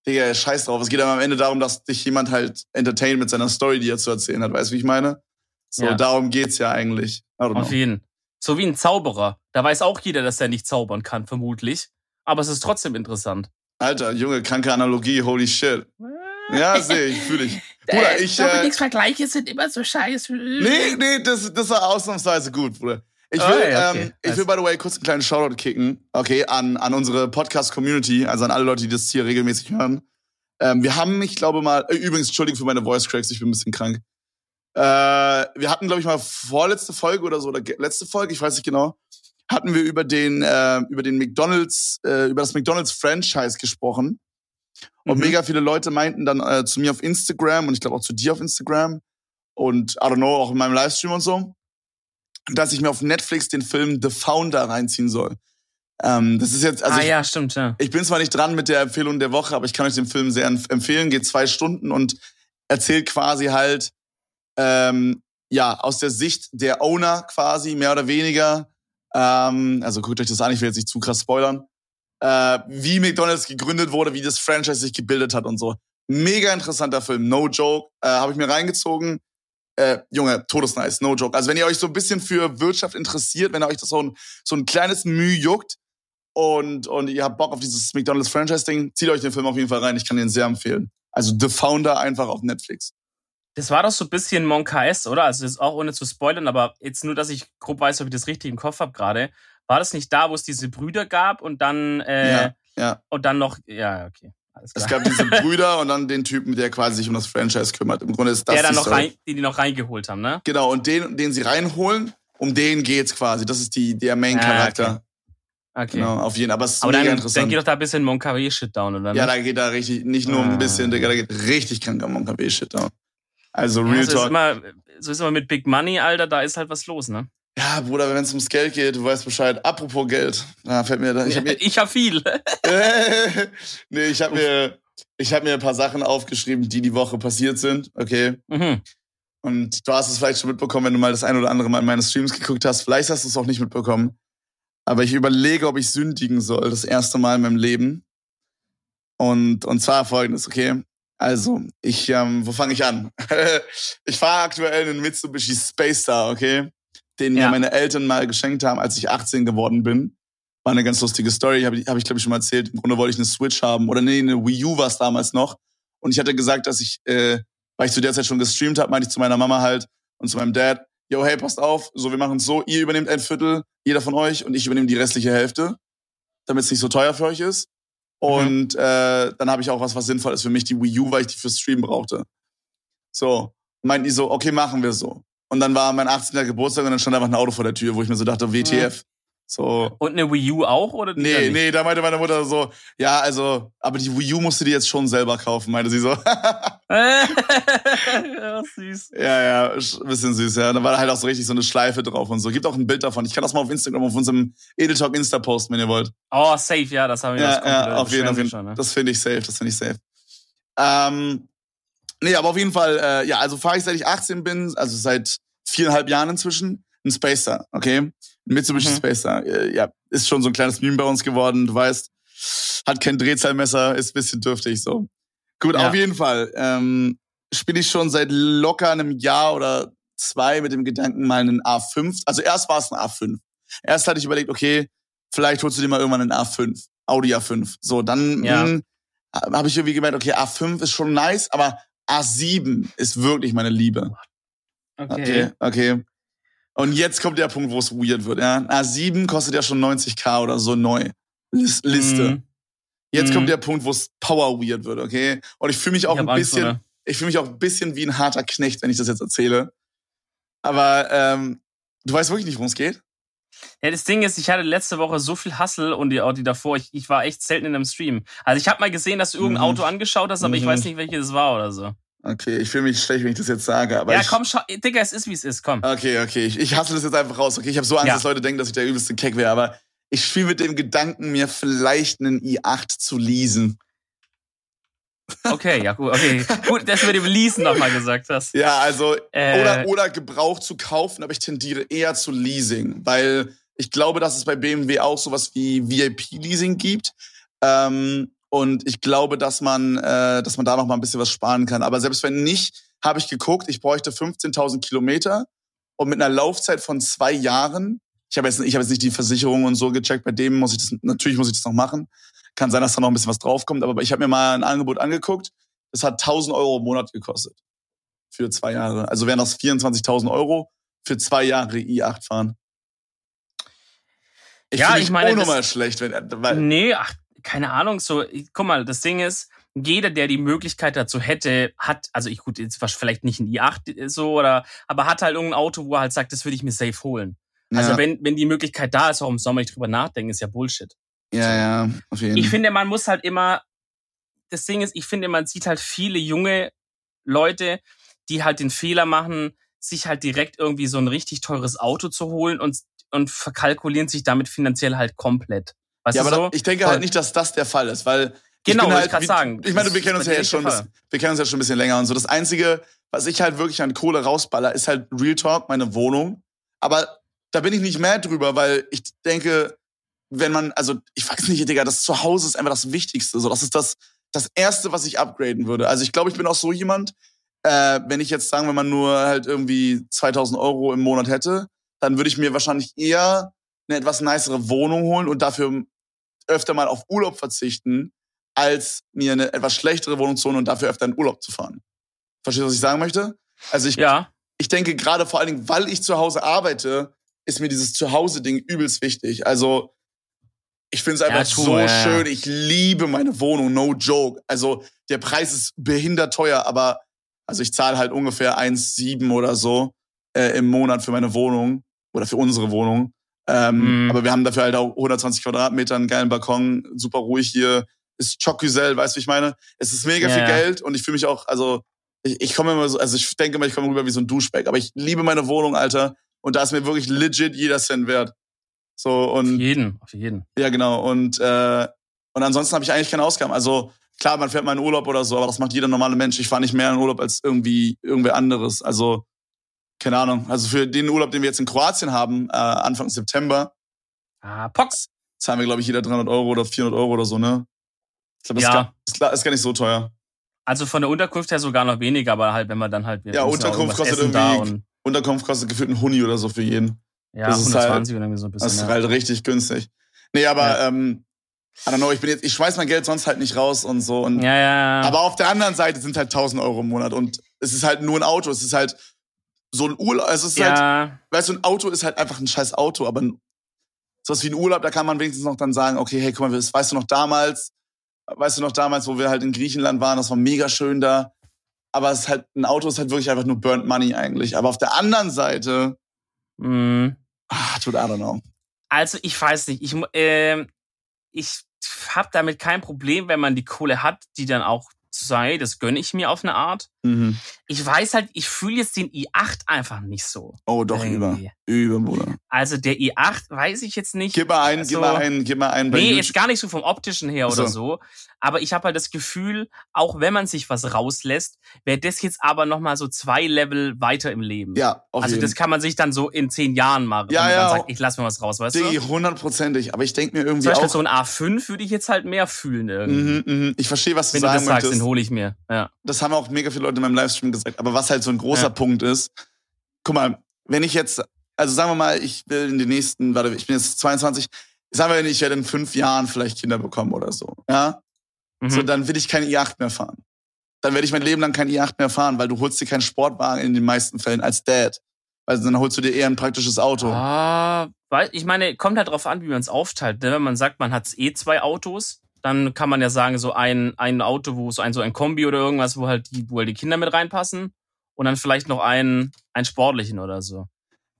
Digga, scheiß drauf. Es geht aber am Ende darum, dass dich jemand halt entertaint mit seiner Story, die er zu erzählen hat. Weißt du, wie ich meine? So, Ja. darum geht's ja eigentlich. Auf jeden. So wie ein Zauberer. Da weiß auch jeder, dass er nicht zaubern kann, vermutlich. Aber es ist trotzdem interessant. Alter, Junge, kranke Analogie, holy shit. Ja, sehe ich, fühle ich. Bruder, ich, äh, Vergleiche sind immer so scheiße. Nee, nee, das, das war ausnahmsweise gut, Bruder. Ich will, ja, okay. ähm, ich will, by the way, kurz einen kleinen Shoutout kicken, okay, an, an unsere Podcast-Community, also an alle Leute, die das hier regelmäßig hören. Ähm, wir haben, ich glaube mal, äh, übrigens, Entschuldigung für meine Voice Cracks, ich bin ein bisschen krank. Äh, wir hatten, glaube ich, mal vorletzte Folge oder so, oder letzte Folge, ich weiß nicht genau, hatten wir über den, äh, über den McDonalds, äh, über das McDonalds-Franchise gesprochen. Und Mhm. mega viele Leute meinten dann äh, zu mir auf Instagram und ich glaube auch zu dir auf Instagram und I don't know, auch in meinem Livestream und so, dass ich mir auf Netflix den Film The Founder reinziehen soll. Ähm, das ist jetzt, also ah ich, ja, stimmt, ja. ich bin zwar nicht dran mit der Empfehlung der Woche, aber ich kann euch den Film sehr empf- empfehlen. Geht zwei Stunden und erzählt quasi halt ähm, ja aus der Sicht der Owner quasi mehr oder weniger. Ähm, also guckt euch das an. Ich will jetzt nicht zu krass spoilern. Äh, wie McDonald's gegründet wurde, wie das Franchise sich gebildet hat und so. Mega interessanter Film, no joke. Äh, Habe ich mir reingezogen. Äh, Junge, todesnice, no joke. Also wenn ihr euch so ein bisschen für Wirtschaft interessiert, wenn euch das so ein, so ein kleines Mühe juckt, und, und ihr habt Bock auf dieses McDonald's Franchise-Ding, zieht euch den Film auf jeden Fall rein. Ich kann den sehr empfehlen. Also The Founder einfach auf Netflix. Das war doch so ein bisschen Monka S, oder? Also das ist auch ohne zu spoilern, aber jetzt nur, dass ich grob weiß, ob ich das richtig im Kopf habe gerade. War das nicht da, wo es diese Brüder gab und dann äh, Ja, ja. und dann noch ja, okay. Es gab diese Brüder und dann den Typen, der quasi sich um das Franchise kümmert. Im Grunde ist das der dann die noch rein, die die noch reingeholt haben, ne? Genau, und den, den sie reinholen, um den geht's quasi. Das ist die, der Ah, Main-Charakter. Okay. Genau, auf jeden Fall. Aber es ist Aber mega dann, dann interessant. geht doch da ein bisschen Monkawe Shit down, oder? ja, ne? da geht da richtig, nicht nur Ah. ein bisschen, Digga, da geht richtig kranker Monka-W-Shit down. Also Ja, Real so, ist Talk. immer, so ist immer mit Big Money, Alter, da ist halt was los, ne? Ja, Bruder, wenn es ums Geld geht, du weißt Bescheid. Apropos Geld. Da fällt mir da, ich hab mir, ich hab viel. nee, ich habe mir, ich hab mir ein paar Sachen aufgeschrieben, die die Woche passiert sind. Okay. mhm. Und du hast es vielleicht schon mitbekommen, wenn du mal das ein oder andere Mal in meine Streams geguckt hast. Vielleicht hast du es auch nicht mitbekommen. Aber ich überlege, ob ich sündigen soll, das erste Mal in meinem Leben. Und, und zwar folgendes, okay? Also, ich, ähm, wo fange ich an? ich fahre aktuell einen Mitsubishi Space Star, okay? Den mir Ja. meine Eltern mal geschenkt haben, als ich 18 geworden bin. War eine ganz lustige Story, habe ich, hab ich glaube ich schon mal erzählt. Im Grunde wollte ich eine Switch haben. Oder nee, eine Wii U war es damals noch. Und ich hatte gesagt, dass ich, äh, weil ich zu der Zeit schon gestreamt habe, meinte ich zu meiner Mama halt und zu meinem Dad, yo, hey, passt auf, so, wir machen es so, ihr übernehmt ein Viertel, jeder von euch, und ich übernehme die restliche Hälfte, damit es nicht so teuer für euch ist. Und äh, dann habe ich auch was, was sinnvoll ist für mich, die Wii U, weil ich die fürs Stream brauchte. So, meinten die so, okay, machen wir so. Und dann war mein 18. Geburtstag und dann stand einfach ein Auto vor der Tür, wo ich mir so dachte, WTF. So. Und eine Wii U auch oder Nee, nee, da meinte meine Mutter so, ja, also, aber die Wii U musst du dir jetzt schon selber kaufen, meinte sie so. ja, süß. Ja, ja, sch- bisschen süß, ja. Da war halt auch so richtig so eine Schleife drauf und so. Gibt auch ein Bild davon. Ich kann das mal auf Instagram, auf unserem Edeltalk Insta posten, wenn ihr wollt. Oh, safe, ja, das haben wir das Ja, kommt ja, auf jeden, schon, ne? Das finde ich safe, das finde ich safe. Ähm, nee, aber auf jeden Fall, äh, ja, also fahre ich seit ich 18 bin, also seit viereinhalb Jahren inzwischen, ein Spacer, okay? Ein Mitsubishi Mhm. Spacer. Äh, ja, ist schon so ein kleines Meme bei uns geworden, du weißt. Hat kein Drehzahlmesser, ist ein bisschen dürftig so. Gut, Ja. auf jeden Fall. Ähm, spiele ich schon seit locker einem Jahr oder zwei mit dem Gedanken, mal einen A5. Also erst war es ein A5. Erst hatte ich überlegt, okay, vielleicht holst du dir mal irgendwann einen A5. Audi A5. So, dann Ja. hm, habe ich irgendwie gemerkt, okay, A5 ist schon nice, aber A7 ist wirklich meine Liebe. Okay, okay. Und jetzt kommt der Punkt, wo es weird wird. Ja? A7 kostet ja schon 90k oder so neu. Lis- Liste. Mhm. Jetzt Mhm. kommt der Punkt, wo es power weird wird, okay? Und ich fühle mich auch ein Angst, bisschen, oder? ich fühle mich auch ein bisschen wie ein harter Knecht, wenn ich das jetzt erzähle. Aber ähm, du weißt wirklich nicht, worum es geht? Ja, das Ding ist, ich hatte letzte Woche so viel Hustle und die, auch die davor, ich, ich war echt selten in einem Stream. Also ich habe mal gesehen, dass du irgendein Mhm. Auto angeschaut hast, aber ich Mhm. weiß nicht, welches es war oder so. Okay, ich fühle mich schlecht, wenn ich das jetzt sage. Aber ja, ich, komm, schau, Digga, es ist, wie es ist, komm. Okay, okay. Ich, ich hasse das jetzt einfach raus. Okay, ich habe so Angst, Ja. dass Leute denken, dass ich der übelste Keck wäre. Aber ich spiele mit dem Gedanken, mir vielleicht einen i8 zu leasen. Okay, ja, gut, okay. gut, dass du mit dem Leasen nochmal gesagt hast. Ja, also Äh, oder oder gebraucht zu kaufen, aber ich tendiere eher zu Leasing, weil ich glaube, dass es bei BMW auch sowas wie VIP-Leasing gibt. Ähm, und ich glaube, dass man, äh, dass man da noch mal ein bisschen was sparen kann. Aber selbst wenn nicht, habe ich geguckt, ich bräuchte 15.000 Kilometer und mit einer Laufzeit von zwei Jahren. Ich habe jetzt, ich habe jetzt nicht die Versicherung und so gecheckt. Bei dem muss ich das, natürlich muss ich das noch machen. Kann sein, dass da noch ein bisschen was draufkommt. Aber ich habe mir mal ein Angebot angeguckt. Das hat 1.000 Euro im Monat gekostet für zwei Jahre. Also wären das 24.000 Euro für zwei Jahre i8 fahren. Ich Ja, ich meine, unnormal das- schlecht, wenn, weil, Nee, ach, keine Ahnung, so, ich- guck mal, das Ding ist, jeder, der die Möglichkeit dazu hätte, hat, also ich gut, jetzt war vielleicht nicht ein i8 so oder, aber hat halt irgendein Auto, wo er halt sagt, das würde ich mir safe holen. Also ja, wenn, wenn die Möglichkeit da ist, warum soll man nicht drüber nachdenken, ist ja Bullshit. Ja, ja, auf jeden Ich finde, man muss halt immer, das Ding ist, ich finde, man sieht halt viele junge Leute, die halt den Fehler machen, sich halt direkt irgendwie so ein richtig teures Auto zu holen und, und verkalkulieren sich damit finanziell halt komplett. Weißt ja, du aber so? ich denke Voll. halt nicht, dass das der Fall ist, weil Genau, ich halt, ich wie- sagen. Ich meine, wir kennen uns ja jetzt schon, bisschen- wir kennen uns ja schon ein bisschen länger und so. Das einzige, was ich halt wirklich an Kohle rausballer, ist halt Real Talk, meine Wohnung. Aber da bin ich nicht mehr drüber, weil ich denke, wenn man, also ich weiß nicht, Digga, das Zuhause ist einfach das Wichtigste. So, das ist das, das Erste, was ich upgraden würde. Also ich glaube, ich bin auch so jemand, äh, wenn ich jetzt sagen wir mal nur halt irgendwie 2000 Euro im Monat hätte, dann würde ich mir wahrscheinlich eher eine etwas nicere Wohnung holen und dafür öfter mal auf Urlaub verzichten, als mir eine etwas schlechtere Wohnung zu holen und dafür öfter in Urlaub zu fahren. Verstehst du, was ich sagen möchte? Also ich, ja, ich denke gerade vor allen Dingen, weil ich zu Hause arbeite, ist mir dieses Zuhause-Ding übelst wichtig. Also ich finde es einfach Ja, so ja, schön. Ich liebe meine Wohnung, no joke. Also der Preis ist behindert teuer, aber also ich zahle halt ungefähr 1,7 oder so äh, im Monat für meine Wohnung oder für unsere Wohnung. Ähm, Mhm. Aber wir haben dafür halt auch 120 Quadratmeter, einen geilen Balkon, super ruhig hier. Ist Chocusel, weißt du, wie ich meine? Es ist mega Ja, viel. Geld und ich fühle mich auch, also ich, ich komme immer so, also ich denke immer, ich komme rüber wie so ein Duschback, aber ich liebe meine Wohnung, Alter. Und da ist mir wirklich legit jeder Cent wert. So auf und jeden, auf jeden. ja genau und äh, und ansonsten habe ich eigentlich keine Ausgaben. Also klar, man fährt mal in Urlaub oder so, aber das macht jeder normale Mensch. Ich fahre nicht mehr in Urlaub als irgendwie irgendwer anderes. Also keine Ahnung. Also für den Urlaub, den wir jetzt in Kroatien haben, äh, Anfang September, Ah, Pox. zahlen wir glaube ich jeder 300 Euro oder 400 Euro oder so, ne? Ich glaube, das Ja. ist, gar, ist, klar- ist gar nicht so teuer. Also von der Unterkunft her sogar noch weniger, aber halt, wenn man dann halt. Ja, Unterkunft kostet irgendwie Unterkunft kostet gefühlt ein Huni oder so für jeden. Ja, das ist 120 oder so ein Das bisschen. ist ja. halt richtig günstig. Nee, aber Ja. ähm, I don't know, ich bin jetzt, ich schmeiß mein Geld sonst halt nicht raus und so. Und, ja, ja, ja. Aber auf der anderen Seite sind halt 1000 Euro im Monat und es ist halt nur ein Auto. Es ist halt so ein Urlaub. Es ist halt, weißt du, ein Auto ist halt einfach ein scheiß Auto, aber ein, sowas wie ein Urlaub, da kann man wenigstens noch dann sagen, okay, hey, guck mal, das weißt du noch damals, weißt du noch damals, wo wir halt in Griechenland waren, das war mega schön da. Aber es ist halt, ein Auto ist halt wirklich einfach nur burnt money eigentlich. Aber auf der anderen Seite, mh. Ah, tut I don't know. Also ich weiß nicht, ich, äh, ich habe damit kein Problem, wenn man die Kohle hat, die dann auch zu sagen, hey, das gönne ich mir auf eine Art. Mhm. Ich weiß halt, ich fühle jetzt den i8 einfach nicht so. Oh, doch, über. Irgendwie. Über, Bruder. Also der i8 weiß ich jetzt nicht. Gib mal einen, Also- gib mal einen, gib mal einen bei Nee, YouTube. jetzt gar nicht so vom optischen her oder so. Aber ich habe halt das Gefühl, auch wenn man sich was rauslässt, wäre das jetzt aber nochmal so zwei Level weiter im Leben. Ja, auf also jeden das kann man sich dann so in zehn Jahren machen. Ja, wenn man ja. Sagt, ich lass mir was raus, weißt Digi, du? hundertprozentig. Aber ich denke mir Zum irgendwie Beispiel auch. so ein A5 würde ich jetzt halt mehr fühlen irgendwie. Mhm, mhm. Ich verstehe, was du Wenn du sagen das sagst, möchtest. den hole ich mir. Ja. das haben auch mega viele Leute in meinem Livestream gesagt. Aber was halt so ein großer Ja. Punkt ist, guck mal, wenn ich jetzt, also sagen wir mal, ich will in den nächsten, warte, ich bin jetzt 22, sagen wir, ich werde in fünf Jahren vielleicht Kinder bekommen oder so, ja, Mhm. so dann will ich kein i8 mehr fahren. Dann werde ich mein Leben lang kein i8 mehr fahren, weil du holst dir keinen Sportwagen in den meisten Fällen als Dad. Also dann holst du dir eher ein praktisches Auto. Ah, weil, ich meine, kommt halt drauf an, wie man es aufteilt. ne? Wenn man sagt, man hat eh zwei Autos, dann kann man ja sagen, so ein, ein Auto, wo so ein, so ein Kombi oder irgendwas, wo halt die, wo halt die Kinder mit reinpassen. Und dann vielleicht noch einen, einen sportlichen oder so.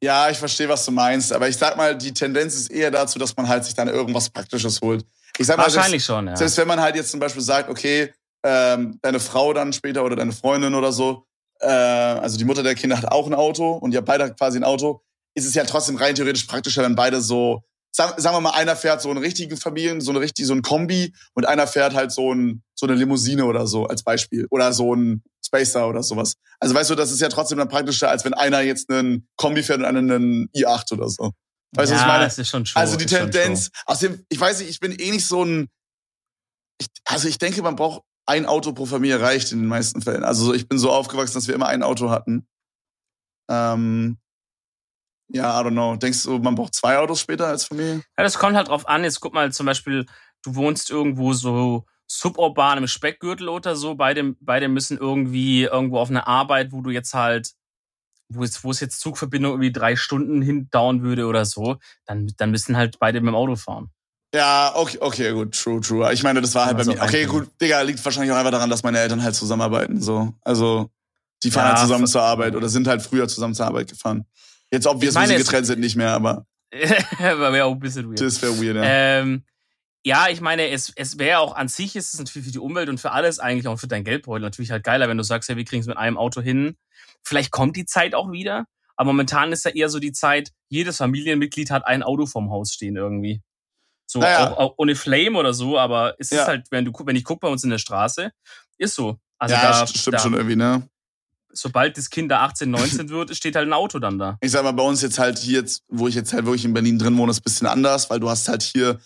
Ja, ich verstehe, was du meinst, aber ich sag mal, die Tendenz ist eher dazu, dass man halt sich dann irgendwas Praktisches holt. Ich sag mal, selbst, Wahrscheinlich schon, ja. selbst wenn man halt jetzt zum Beispiel sagt, okay, ähm, deine Frau dann später oder deine Freundin oder so, äh, also die Mutter der Kinder hat auch ein Auto und ihr habt beide quasi ein Auto, ist es ja trotzdem rein theoretisch praktischer, wenn beide so, sagen, sagen wir mal, einer fährt so einen richtigen Familien, so eine richtig, so ein Kombi und einer fährt halt so, ein, so eine Limousine oder so als Beispiel oder so ein Spacer oder sowas. Also weißt du, das ist ja trotzdem dann praktischer, als wenn einer jetzt einen Kombi fährt und einer einen i8 oder so. Weißt du, ja, was ich meine? Das ist schon true, Also die Tendenz, außerdem, ich weiß nicht, ich bin eh nicht so ein, ich, also ich denke, man braucht ein Auto pro Familie reicht in den meisten Fällen. Also ich bin so aufgewachsen, dass wir immer ein Auto hatten. Ähm, ja, I don't know. Denkst du, man braucht zwei Autos später als Familie? Ja, das kommt halt drauf an. Jetzt guck mal zum Beispiel, du wohnst irgendwo so suburban im Speckgürtel oder so. Beide, beide müssen irgendwie irgendwo auf eine Arbeit, wo du jetzt halt, wo es, wo es jetzt Zugverbindung irgendwie drei Stunden hindauern würde oder so, dann, dann müssen halt beide mit dem Auto fahren. Ja, okay, okay, gut, true, true. Ich meine, das war halt bei Also mir. Okay, gut, Digga, liegt wahrscheinlich auch einfach daran, dass meine Eltern halt zusammenarbeiten. So, also die fahren Ja, halt zusammen zur Arbeit oder sind halt früher zusammen zur Arbeit gefahren. Jetzt ob wir Ich so meine, es- getrennt sind, nicht mehr, aber Wäre auch ein bisschen weird. das wäre weird, ja. Ähm, ja, ich meine, es, es wäre auch an sich ist es natürlich für die Umwelt und für alles eigentlich auch für dein Geldbeutel natürlich halt geiler, wenn du sagst, ja, wir kriegen es mit einem Auto hin. Vielleicht kommt die Zeit auch wieder, aber momentan ist ja eher so die Zeit, jedes Familienmitglied hat ein Auto vorm Haus stehen irgendwie. So Naja. auch, auch ohne Flame oder so, aber es Ja. ist halt, wenn du wenn ich gucke bei uns in der Straße, ist so. Also ja, da, st- stimmt da, schon irgendwie, ne? Sobald das Kind da 18, 19 wird, steht halt ein Auto dann da. Ich sag mal, bei uns jetzt halt hier, jetzt, wo ich jetzt halt wirklich in Berlin drin wohne, ist ein bisschen anders, weil du hast halt hier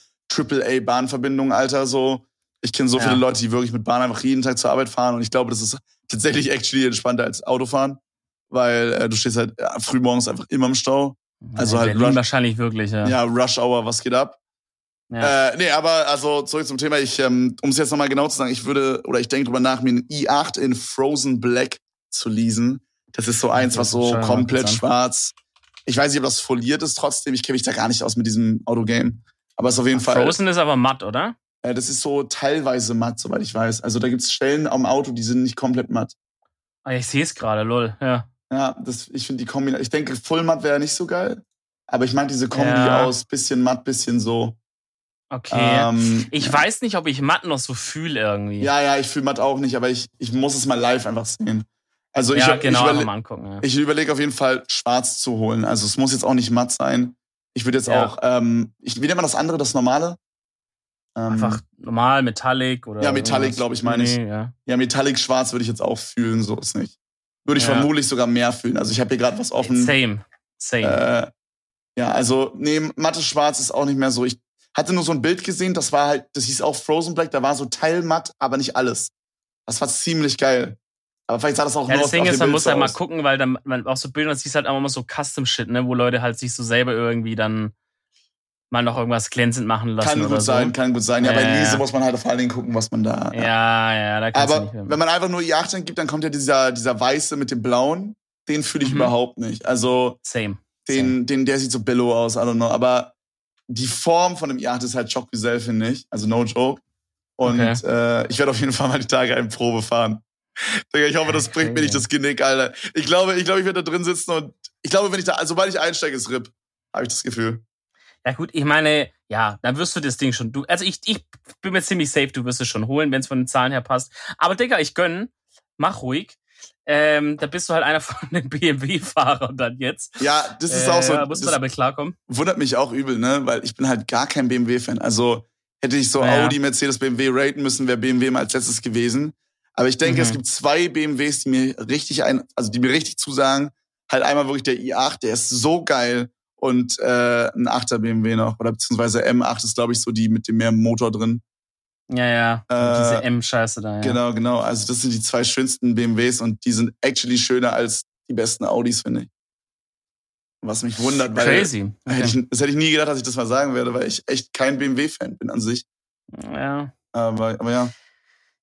AAA-Bahnverbindungen, Alter, so. Ich kenne so Ja. viele Leute, die wirklich mit Bahn einfach jeden Tag zur Arbeit fahren und ich glaube, das ist tatsächlich actually entspannter als Autofahren, weil äh, du stehst halt ja, frühmorgens einfach immer im Stau. Also Ja, halt Rush- wahrscheinlich wirklich, ja. Ja, Rush Hour, was geht ab? Ja. Äh, nee, aber also zurück zum Thema. Ich, ähm, um es jetzt nochmal genau zu sagen, ich würde, oder ich denke drüber nach, mir einen i8 in Frozen Black zu leasen. Das ist so eins, was so komplett schwarz. Ich weiß nicht, ob das foliert ist trotzdem. Ich kenne mich da gar nicht aus mit diesem Autogame. Aber es ist auf jeden Fall. Frozen ist aber matt, oder? Äh, das ist so teilweise matt, soweit ich weiß. Also da gibt's Stellen am Auto, die sind nicht komplett matt. Ah, ich sehe es gerade, lol. Ja. Ja, das, ich finde die Kombination. Ich denke, Full Matt wäre nicht so geil. Aber ich meinte diese Kombi Ja. aus bisschen matt, bisschen so. Okay. Ähm, ich weiß nicht, ob ich matt noch so fühle irgendwie. Ja, ja, ich fühle Matt auch nicht, aber ich, ich muss es mal live einfach sehen. Also ich, ja genau, ich, überle angucken. Ja. ich überlege auf jeden Fall, schwarz zu holen. Also es muss jetzt auch nicht matt sein. Ich würde jetzt Ja. auch, ähm, ich, wie nennt man das andere, das normale? Ähm, Einfach normal, Metallic oder. Ja, Metallic, irgendwas. glaub ich, meine ich. Nee, ja. Ja, Metallic Schwarz würde ich jetzt auch fühlen, so ist nicht. Würde ich vermutlich sogar mehr fühlen. Also ich habe hier gerade was offen. Same. Same. Äh, ja, also, nee, matte Schwarz ist auch nicht mehr so. Ich hatte nur so ein Bild gesehen, das war halt, das hieß auch Frozen Black, da war so teilmatt, aber nicht alles. Das war ziemlich geil. Aber vielleicht sah das auch ja, nur das Ding ist, man Bild muss halt mal gucken, weil dann man auch so Bilder, das siehst halt auch immer so Custom-Shit, ne, wo Leute halt sich so selber irgendwie dann mal noch irgendwas glänzend machen lassen. Kann gut so. sein, kann gut sein. Ja, bei Ja, ja. Lise muss man halt vor allen Dingen gucken, was man da. Ja, ja, da kannst Aber nicht wenn man einfach nur i8 gibt, dann kommt ja dieser, dieser weiße mit dem blauen. Den fühle ich Mhm. überhaupt nicht. Also, Same. den, den, der sieht so billow aus, I don't know. Aber die Form von dem i8 ist halt Schockgesell, finde ich. Also no joke. Und Okay. äh, ich werde auf jeden Fall mal die Tage eine Probe fahren. Digga, ich hoffe, das bricht mir nicht das Genick, Alter. Ich glaube, ich glaube, ich werde da drin sitzen und ich glaube, wenn ich da, also sobald ich einsteige, ist RIP. Habe ich das Gefühl. Ja gut, ich meine, ja, dann wirst du das Ding schon. Du, also ich, ich bin mir ziemlich safe, du wirst es schon holen, wenn es von den Zahlen her passt. Aber Digga, ich gönn, mach ruhig. Ähm, da bist du halt einer von den BMW-Fahrern dann jetzt. Ja, das ist auch so. Äh, muss man damit klarkommen. Wundert mich auch übel, ne? Weil ich bin halt gar kein BMW-Fan. Also hätte ich so Ja. Audi, Mercedes, BMW raten müssen, wäre BMW mal als letztes gewesen. Aber ich denke, Mhm. es gibt zwei BMWs, die mir richtig ein, also die mir richtig zusagen. Halt einmal wirklich der i8, der ist so geil. Und äh, ein 8er BMW noch. Oder beziehungsweise M8 ist, glaube ich, so die mit dem mehr Motor drin. Ja, ja. Äh, Diese M-Scheiße da, ja. Genau, genau. Also das sind die zwei schönsten BMWs und die sind actually schöner als die besten Audis, finde ich. Was mich wundert, weil Crazy. Hätte ich, das hätte ich nie gedacht, dass ich das mal sagen werde, weil ich echt kein BMW-Fan bin an sich. Ja. Aber, aber ja.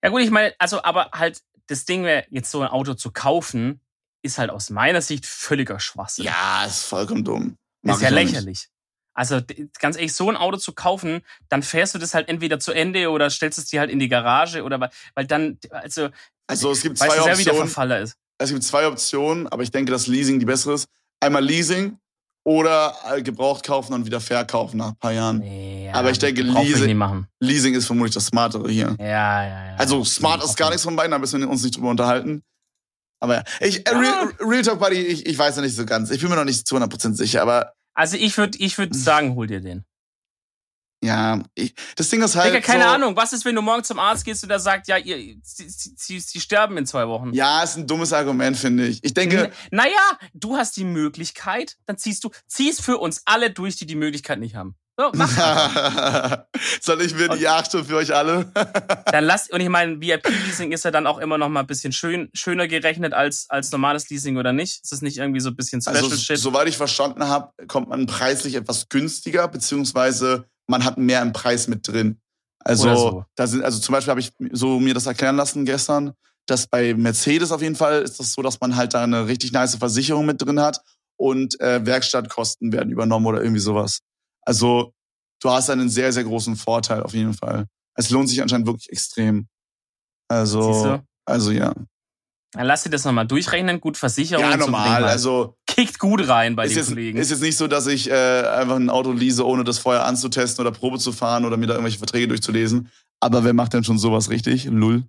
Ja gut, ich meine, also aber halt das Ding wäre, jetzt so ein Auto zu kaufen, ist halt aus meiner Sicht völliger Schwachsinn. Ja, ist vollkommen dumm. Mag ist ja nicht. lächerlich. Also ganz ehrlich, so ein Auto zu kaufen, dann fährst du das halt entweder zu Ende oder stellst es dir halt in die Garage oder weil, dann, also Also es gibt weißt zwei du sehr, wie der Optionen. Verfaller ist. Es gibt zwei Optionen, aber ich denke, dass Leasing die bessere ist. Einmal Leasing oder äh, gebraucht kaufen und wieder verkaufen nach ein paar Jahren. Ja, Aber ich denke, Leasing-. Leasing ist vermutlich das Smartere hier. Ja, ja, ja. Also smart ist gar nichts von beiden, da müssen wir uns nicht drüber unterhalten. Aber ja, ich, äh, Ja. Real, Real Talk Buddy, ich, ich weiß noch nicht so ganz. Ich bin mir noch nicht zu 100% sicher, aber Also ich würde ich würd sagen, hol dir den. Ja, ich, das Ding ist halt. Digga, keine so, Ahnung, was ist, wenn du morgen zum Arzt gehst und der sagt, ja, ihr, sie, sie, sie, sterben in zwei Wochen? Ja, ist ein dummes Argument, finde ich. Ich denke, N- Naja, du hast die Möglichkeit, dann ziehst du, ziehst für uns alle durch, die die Möglichkeit nicht haben. So, mach. soll ich mir die achte für euch alle? dann lass, und ich meine, VIP-Leasing ist ja dann auch immer noch mal ein bisschen schön, schöner gerechnet als, als normales Leasing oder nicht? Ist das nicht irgendwie so ein bisschen Special Also, Shit? soweit ich verstanden habe, kommt man preislich etwas günstiger, beziehungsweise man hat mehr im Preis mit drin. Also, so. da sind, also zum Beispiel habe ich so mir das erklären lassen gestern, dass bei Mercedes auf jeden Fall ist das so, dass man halt da eine richtig nice Versicherung mit drin hat und äh, Werkstattkosten werden übernommen oder irgendwie sowas. Also, du hast einen sehr, sehr großen Vorteil auf jeden Fall. Es lohnt sich anscheinend wirklich extrem. Also, also ja. Dann lass dir das nochmal durchrechnen. Gut, Versicherung. Ja, normal. mal, Also, Kickt gut rein bei ist den jetzt, Kollegen. ist jetzt nicht so, dass ich äh, einfach ein Auto lease, ohne das vorher anzutesten oder Probe zu fahren oder mir da irgendwelche Verträge durchzulesen. Aber wer macht denn schon sowas richtig? Lull.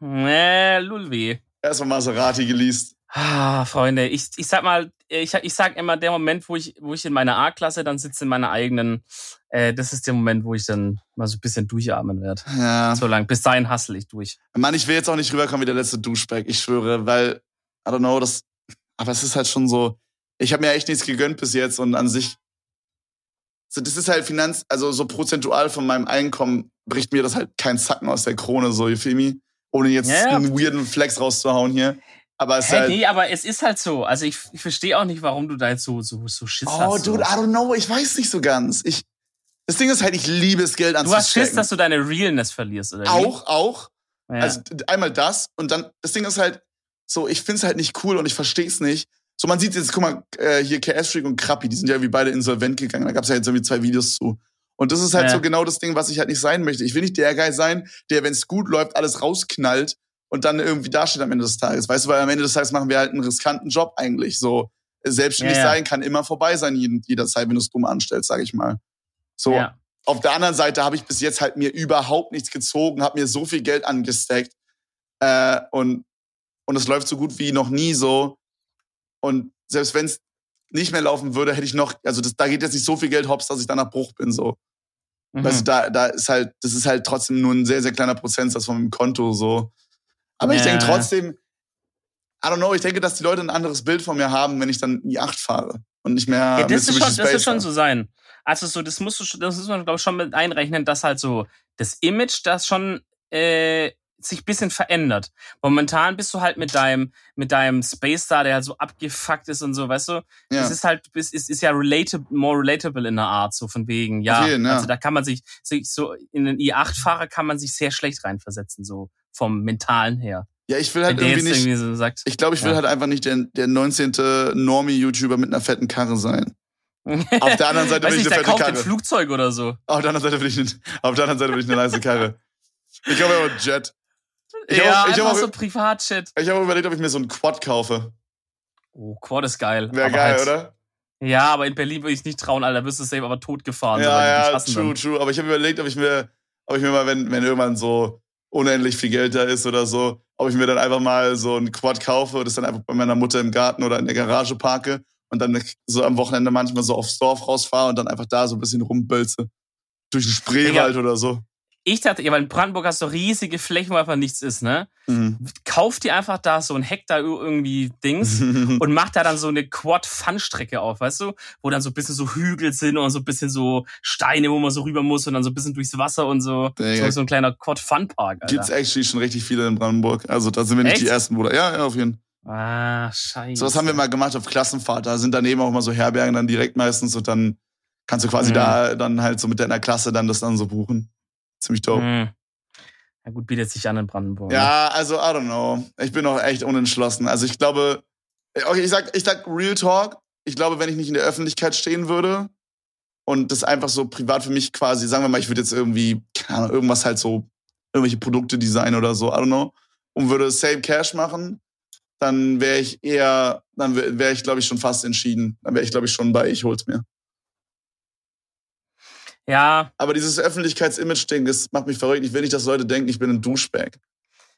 äh, Lulweh. Erstmal Maserati geleast. Ah, Freunde, ich, ich sag mal, ich, ich sag immer, der Moment, wo ich, wo ich in meiner A-Klasse dann sitze in meiner eigenen, äh, das ist der Moment, wo ich dann mal so ein bisschen durchatmen werde. Ja. So lang. Bis dahin hassel ich durch. Mann, ich will jetzt auch nicht rüberkommen wie der letzte Duschback, ich schwöre, weil, I don't know, das, aber es ist halt schon so, ich habe mir echt nichts gegönnt bis jetzt und an sich, so, das ist halt Finanz, also so prozentual von meinem Einkommen bricht mir das halt kein Zacken aus der Krone, so, you feel me? Ohne jetzt Ja, ja. einen weirden Flex rauszuhauen hier. Aber es Hä, halt, nee, aber es ist halt so. Also ich, ich verstehe auch nicht, warum du da jetzt so, so, so Schiss Oh, hast. dude, I don't know. Ich weiß nicht so ganz. Ich, das Ding ist halt, ich liebe es, Geld Du hast anzustecken. Schiss, dass du deine Realness verlierst, oder? auch, auch. Ja. Also einmal das und dann, das Ding ist halt so, ich find's halt nicht cool und ich versteh's nicht. So, man sieht jetzt, guck mal, äh, hier KS Freak und Krappi, die sind ja irgendwie beide insolvent gegangen. Da gab's ja jetzt irgendwie zwei Videos zu. Und das ist halt Ja. so genau das Ding, was ich halt nicht sein möchte. Ich will nicht der Guy sein, der, wenn es gut läuft, alles rausknallt und dann irgendwie dasteht am Ende des Tages. Weißt du, weil am Ende des Tages machen wir halt einen riskanten Job eigentlich. So, selbstständig Ja, ja. sein kann immer vorbei sein, jeden- jederzeit, wenn du es dumm anstellst, sag ich mal. So, auf der anderen Seite habe ich bis jetzt halt mir überhaupt nichts gezogen, habe mir so viel Geld angesteckt äh, und und es läuft so gut wie noch nie so. Und selbst wenn es nicht mehr laufen würde, hätte ich noch, also das, da geht jetzt nicht so viel Geld hops, dass ich danach Bruch bin so. Mhm. Weißt du, da, da ist halt, das ist halt trotzdem nur ein sehr, sehr kleiner Prozentsatz von meinem Konto so. Aber ich Ja. denke trotzdem, I don't know, ich denke, dass die Leute ein anderes Bild von mir haben, wenn ich dann i8 fahre und nicht mehr Ja, das, ist schon, das wird Space schon so sein. Also so, das musst du, das muss man glaube ich schon mit einrechnen, dass halt so das Image, das schon äh, sich ein bisschen verändert. Momentan bist du halt mit deinem mit deinem Space Star, der halt so abgefuckt ist und so, weißt du. Ja. Es ist halt, es ist, ist ja relatable, more relatable in der Art, so von wegen, ja. Jeden, ja. Also da kann man sich, sich so in den i8-Fahrer kann man sich sehr schlecht reinversetzen, so vom Mentalen her. ja, ich will halt irgendwie nicht, irgendwie so sagt. Ich glaube, ich will Ja. halt einfach nicht der, der 19. Normie-YouTuber mit einer fetten Karre sein. Auf der anderen Seite will ich eine fette kauft ein Karre. Flugzeug oder so. Auf der anderen Seite will ich, nicht, auf der anderen Seite will ich eine nice Karre. Ich habe aber einen Jet. Ich ja, hab ich hab einfach auch- so Privatshit. Ich habe überlegt, ob ich mir so einen Quad kaufe. Oh, Quad ist geil. Wäre geil, halt, oder? Ja, aber in Berlin würde ich es nicht trauen, Alter. Wirst du safe aber totgefahren. so, Ja, ja, true, dann. true. Aber ich habe überlegt, ob ich mir, ob ich mir mal, wenn, wenn irgendwann so unendlich viel Geld da ist oder so, ob ich mir dann einfach mal so ein Quad kaufe und das dann einfach bei meiner Mutter im Garten oder in der Garage parke und dann so am Wochenende manchmal so aufs Dorf rausfahre und dann einfach da so ein bisschen rumbölze. Durch den Spreewald oder so. Ich dachte, ja, weil in Brandenburg hast du riesige Flächen, wo einfach nichts ist, ne? Mhm. Kauf dir einfach da so ein Hektar irgendwie Dings und mach da dann so eine Quad-Fun-Strecke auf, weißt du? Wo dann so ein bisschen so Hügel sind und so ein bisschen so Steine, wo man so rüber muss und dann so ein bisschen durchs Wasser und so. Digga. So, ein kleiner Quad-Fun-Park. Gibt's actually schon richtig viele in Brandenburg. Also da sind wir nicht Echt? die ersten, Bruder. Ja, ja, auf jeden Fall. Ah, scheiße. So was haben wir mal gemacht auf Klassenfahrt. Da sind daneben auch mal so Herbergen dann direkt meistens und dann kannst du quasi Mhm. da dann halt so mit deiner Klasse dann das dann so buchen. Ziemlich dope. Hm. Ja gut, bietet sich an in Brandenburg. ne? Ja, also I don't know. Ich bin auch echt unentschlossen. Also ich glaube, okay, ich sag, ich sag Real Talk. Ich glaube, wenn ich nicht in der Öffentlichkeit stehen würde und das einfach so privat für mich quasi, sagen wir mal, ich würde jetzt irgendwie, keine Ahnung, irgendwas halt so, irgendwelche Produkte designen oder so, I don't know, und würde Save Cash machen, dann wäre ich eher, dann wäre wär ich, glaube ich, schon fast entschieden. Dann wäre ich, glaube ich, schon bei, ich hol's mir. Ja, Aber dieses Öffentlichkeitsimage-Ding, das macht mich verrückt. Ich will nicht, dass Leute denken, ich bin ein Douchebag.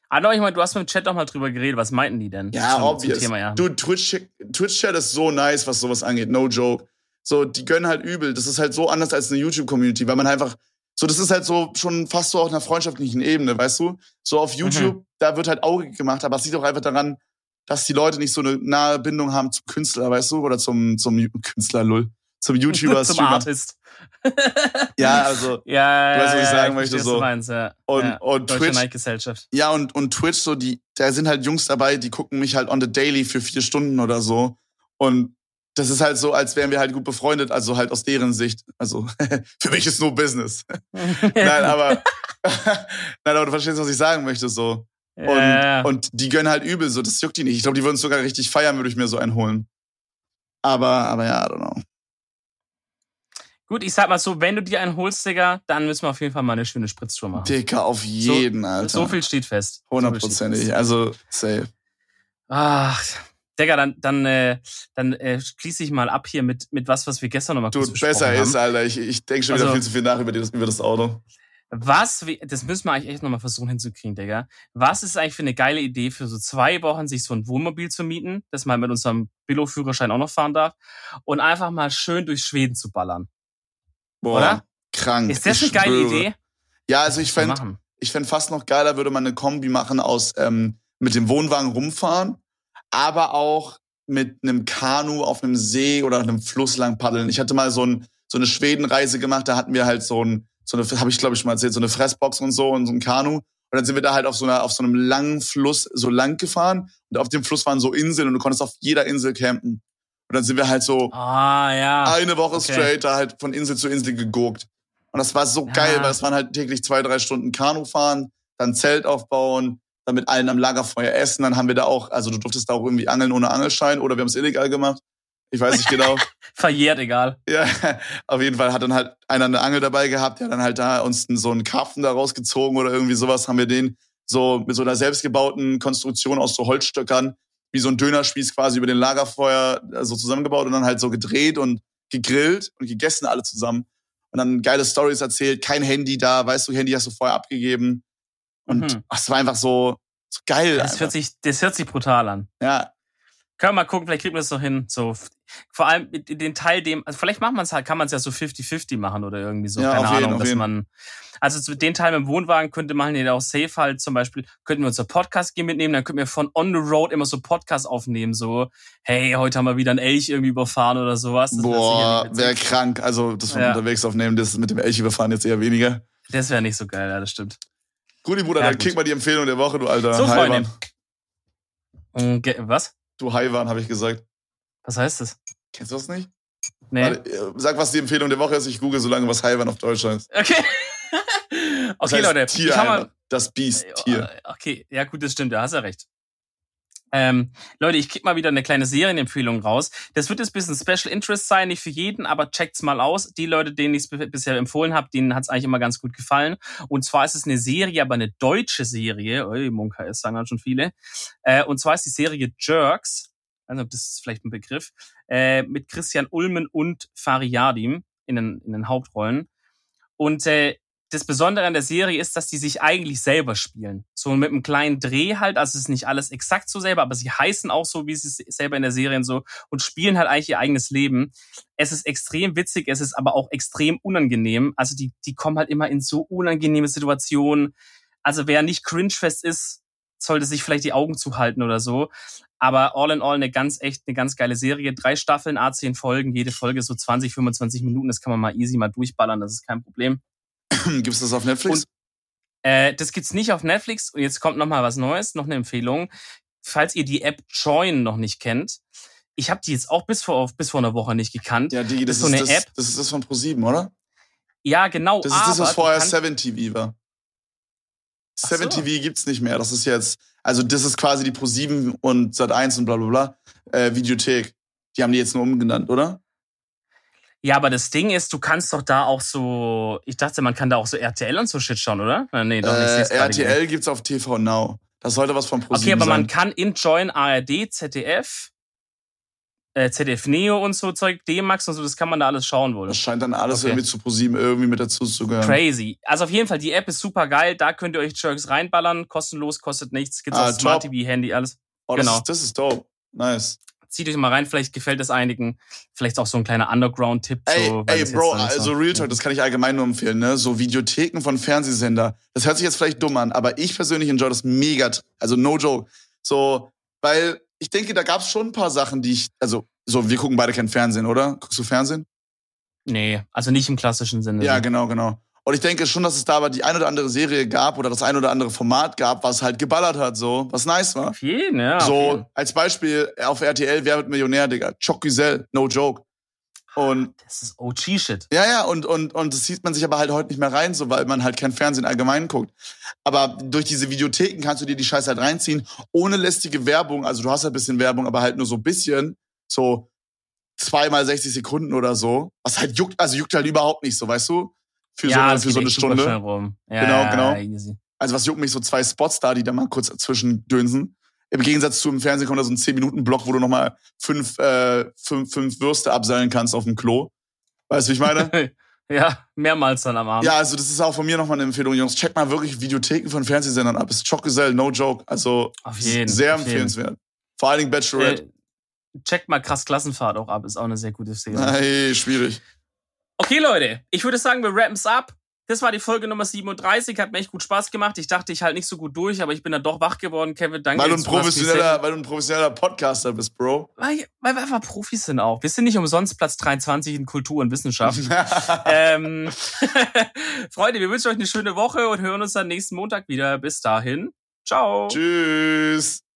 aber ich meine, du hast mit dem Chat doch mal drüber geredet. Was meinten die denn? Ja, obvious. Thema, ja. Du, Twitch, Twitch-Chat ist so nice, was sowas angeht. No joke. So, die gönnen halt übel. Das ist halt so anders als eine YouTube-Community, weil man einfach, so, das ist halt so schon fast so auf einer freundschaftlichen Ebene, weißt du? So auf YouTube, da wird halt Auge gemacht, aber es liegt auch einfach daran, dass die Leute nicht so eine nahe Bindung haben zum Künstler, weißt du? Oder zum, zum Künstler, lull. Zum YouTuber, Zum. Artist. Ja, also, Ja, Du weißt, was ich ja, sagen ja, möchte, so. Meinst, ja. Und- ja. und Deutsche Twitch-. Ja, und, und Twitch, so, die, da sind halt Jungs dabei, die gucken mich halt on the daily für vier Stunden oder so. Und das ist halt so, als wären wir halt gut befreundet, also halt aus deren Sicht. Also, für mich ist nur Business. Nein, aber, nein, aber du verstehst, was ich sagen möchte, so. Und, ja, und die gönnen halt übel, so, das juckt die nicht. Ich glaube, die würden es sogar richtig feiern, würde ich mir so einen holen. Aber, aber ja, I don't know. Gut, ich sag mal so, wenn du dir einen holst, Digga, dann müssen wir auf jeden Fall mal eine schöne Spritztour machen. Dicker, auf jeden, Alter. So viel steht fest. So Hundertprozentig. fest. Also, safe. Ach, Digga, dann, dann, äh, dann äh, schließe ich mal ab hier mit, mit was, was wir gestern noch mal Du, kurz besprochen besser haben. ist, Alter. Ich, ich denke schon wieder Also- viel zu viel nach über, das, über das Auto. Was, das müssen wir eigentlich echt nochmal versuchen hinzukriegen, Digga. Was ist eigentlich für eine geile Idee, für so zwei Wochen sich so ein Wohnmobil zu mieten, das man mit unserem Billo-Führerschein auch noch fahren darf, und einfach mal schön durch Schweden zu ballern. Boah, Oder? krank. Ist das ich eine geile schwöre. Idee? Ja, also ich Mal fänd, machen. ich fänd fast noch geiler, würde man eine Kombi machen aus ähm, mit dem Wohnwagen rumfahren, aber auch mit einem Kanu auf einem See oder einem Fluss lang paddeln. Ich hatte mal so, ein, so eine Schwedenreise gemacht, da hatten wir halt so ein, so eine, habe ich glaube ich schon mal erzählt, so eine Fressbox und so und so ein Kanu. Und dann sind wir da halt auf so einer, auf so einem langen Fluss so lang gefahren und auf dem Fluss waren so Inseln und du konntest auf jeder Insel campen. Und dann sind wir halt so Ah, ja. eine Woche okay. straight da halt von Insel zu Insel gegurkt. Und das war so Ja. geil, weil es waren halt täglich zwei, drei Stunden Kanu fahren, dann Zelt aufbauen, dann mit allen am Lagerfeuer essen. Dann haben wir da auch, also du durftest da auch irgendwie angeln ohne Angelschein oder wir haben es illegal gemacht. Ich weiß nicht genau. Verjährt, egal. ja, auf jeden Fall hat dann halt einer eine Angel dabei gehabt, der hat dann halt da uns so einen Karpfen da rausgezogen oder irgendwie sowas, haben wir den so mit so einer selbstgebauten Konstruktion aus so Holzstöckern, wie so ein Dönerspieß quasi über den Lagerfeuer äh, so zusammengebaut und dann halt so gedreht und gegrillt und gegessen alle zusammen. Und dann geile Stories erzählt, kein Handy da, weißt du, Handy hast du vorher abgegeben. Und Mhm. ach, es war einfach so, so geil. Das einfach. hört, sich, das hört sich brutal an. ja, Können wir mal gucken, vielleicht kriegen wir das noch hin. So, vor allem mit den Teil dem, also vielleicht macht man es halt, kann man es ja so 50-50 machen oder irgendwie so, Ja, keine jeden, Ahnung, auf dass jeden. man, also zu den Teil mit dem Wohnwagen könnte man ja auch safe halt zum Beispiel, könnten wir unser Podcast gehen mitnehmen, dann könnten wir von on the road immer so Podcasts aufnehmen, so, hey, heute haben wir wieder einen Elch irgendwie überfahren oder sowas. Das boah, wäre krank. Also das von Ja. unterwegs aufnehmen, das mit dem Elch überfahren jetzt eher weniger. Das wäre nicht so geil, ja, das stimmt. Guti, Bruder, Ja, dann gut. krieg mal die Empfehlung der Woche, du alter So, ge- Was? Du Haiwan, habe ich gesagt. Was heißt das? Kennst du das nicht? Nee. Warte, äh, sag, was die Empfehlung der Woche ist. Ich google so lange, was Haiwan auf Deutsch heißt. Okay. Das okay, heißt Leute. Tier mal, Das Biest, Tier. Äh, Okay, ja gut, das stimmt, da hast du recht. Ähm, Leute, ich krieg mal wieder eine kleine Serienempfehlung raus. Das wird jetzt ein bisschen Special Interest sein, nicht für jeden, aber checkt's mal aus. Die Leute, denen ich es bisher empfohlen habe, denen hat's eigentlich immer ganz gut gefallen. Und zwar ist es eine Serie, aber eine deutsche Serie. Ui, Munka ist, sagen dann schon viele. Äh, und zwar ist die Serie Jerks. Ob das ist vielleicht ein Begriff, äh, mit Christian Ulmen und Fariadim in den, in den Hauptrollen. Und äh, das Besondere an der Serie ist, dass die sich eigentlich selber spielen. So mit einem kleinen Dreh halt, also es ist nicht alles exakt so selber, aber sie heißen auch so, wie sie selber in der Serie so und spielen halt eigentlich ihr eigenes Leben. Es ist extrem witzig, es ist aber auch extrem unangenehm. Also die, die kommen halt immer in so unangenehme Situationen. Also wer nicht cringefest ist, sollte sich vielleicht die Augen zuhalten oder so. Aber all in all eine ganz echt, eine ganz geile Serie. Drei Staffeln, A10 Folgen, jede Folge so 20, 25 Minuten. Das kann man mal easy mal durchballern, das ist kein Problem. Gibt es das auf Netflix? Und, äh, das gibt's nicht auf Netflix. Und jetzt kommt noch mal was Neues, noch eine Empfehlung. Falls ihr die App Join noch nicht kennt, ich habe die jetzt auch bis vor bis vor einer Woche nicht gekannt. Ja, die, das, das ist so eine das, App. Das ist das von Pro7, oder? Ja, genau. Das ist das, was vorher 7 TV war. 7 so. TV gibt's nicht mehr. Das ist jetzt, also das ist quasi die Pro7 und Sat1 und bla bla bla äh, Videothek. Die haben die jetzt nur umgenannt, oder? Ja, aber das Ding ist, du kannst doch da auch so, ich dachte, man kann da auch so RTL und so Shit schauen, oder? Äh, nee, doch nicht. Äh, RTL gibt's auf TV Now. Das sollte was von ProSieben Okay, aber sein. man kann in Join ARD, ZDF, äh, ZDF Neo und so Zeug, D-Max und so, das kann man da alles schauen wohl. Das scheint dann alles okay. irgendwie zu ProSieben irgendwie mit dazu zu gehören. Crazy. Also auf jeden Fall, die App ist super geil, da könnt ihr euch Jerks reinballern, kostenlos, kostet nichts, gibt's ah, auf Smart TV, Handy, alles. Oh, genau. Das ist, das ist dope. Nice zieht euch mal rein, vielleicht gefällt es einigen. Vielleicht auch so ein kleiner Underground-Tipp. Ey, so, ey Bro, also Real Talk, das kann ich allgemein nur empfehlen, ne? So Videotheken von Fernsehsender. Das hört sich jetzt vielleicht dumm an, aber ich persönlich enjoy das mega. Also no joke. So, weil ich denke, da gab es schon ein paar Sachen, die ich, also, so, wir gucken beide kein Fernsehen, oder? Guckst du Fernsehen? Nee, also nicht im klassischen Sinne. Ja, genau, genau. Und ich denke schon, dass es da aber die ein oder andere Serie gab oder das ein oder andere Format gab, was halt geballert hat, so, was nice war. Auf jeden, ja. So, jeden. als Beispiel auf RTL, Wer wird Millionär, Digga? Choc Güzel, no joke. Und das ist OG-Shit. Ja, ja, und, und, und das sieht man sich aber halt heute nicht mehr rein, so, weil man halt kein Fernsehen allgemein guckt. Aber durch diese Videotheken kannst du dir die Scheiße halt reinziehen, ohne lästige Werbung. Also du hast halt ein bisschen Werbung, aber halt nur so ein bisschen. So zweimal 60 Sekunden oder so. Was halt juckt, also juckt halt überhaupt nicht so, weißt du? für, ja, so, für so eine Stunde. Ja, genau, genau. Easy. Also was juckt mich so zwei Spots da, die da mal kurz zwischendönsen. Im Gegensatz zu im Fernsehen kommt da so ein 10-Minuten-Block, wo du nochmal fünf, äh, fünf, fünf Würste abseilen kannst auf dem Klo. Weißt du, wie ich meine? ja, mehrmals dann am Abend. Ja, also das ist auch von mir nochmal eine Empfehlung, Jungs. Check mal wirklich Videotheken von Fernsehsendern ab. Es ist Schockgesell, no joke. Also auf jeden, sehr auf empfehlenswert. Jeden. Vor allen Dingen Bachelorette. Äh, checkt mal krass Klassenfahrt auch ab, ist auch eine sehr gute Serie. Nein, schwierig. Okay, Leute, ich würde sagen, wir rappen's ab. Das war die Folge Nummer 37, hat mir echt gut Spaß gemacht. Ich dachte, ich halt nicht so gut durch, aber ich bin dann doch wach geworden. Kevin, danke. Weil du ein professioneller, weil du ein professioneller Podcaster bist, Bro. Weil, weil wir einfach Profis sind auch. Wir sind nicht umsonst Platz 23 in Kultur und Wissenschaft. ähm, Freunde, wir wünschen euch eine schöne Woche und hören uns dann nächsten Montag wieder. Bis dahin. Ciao. Tschüss.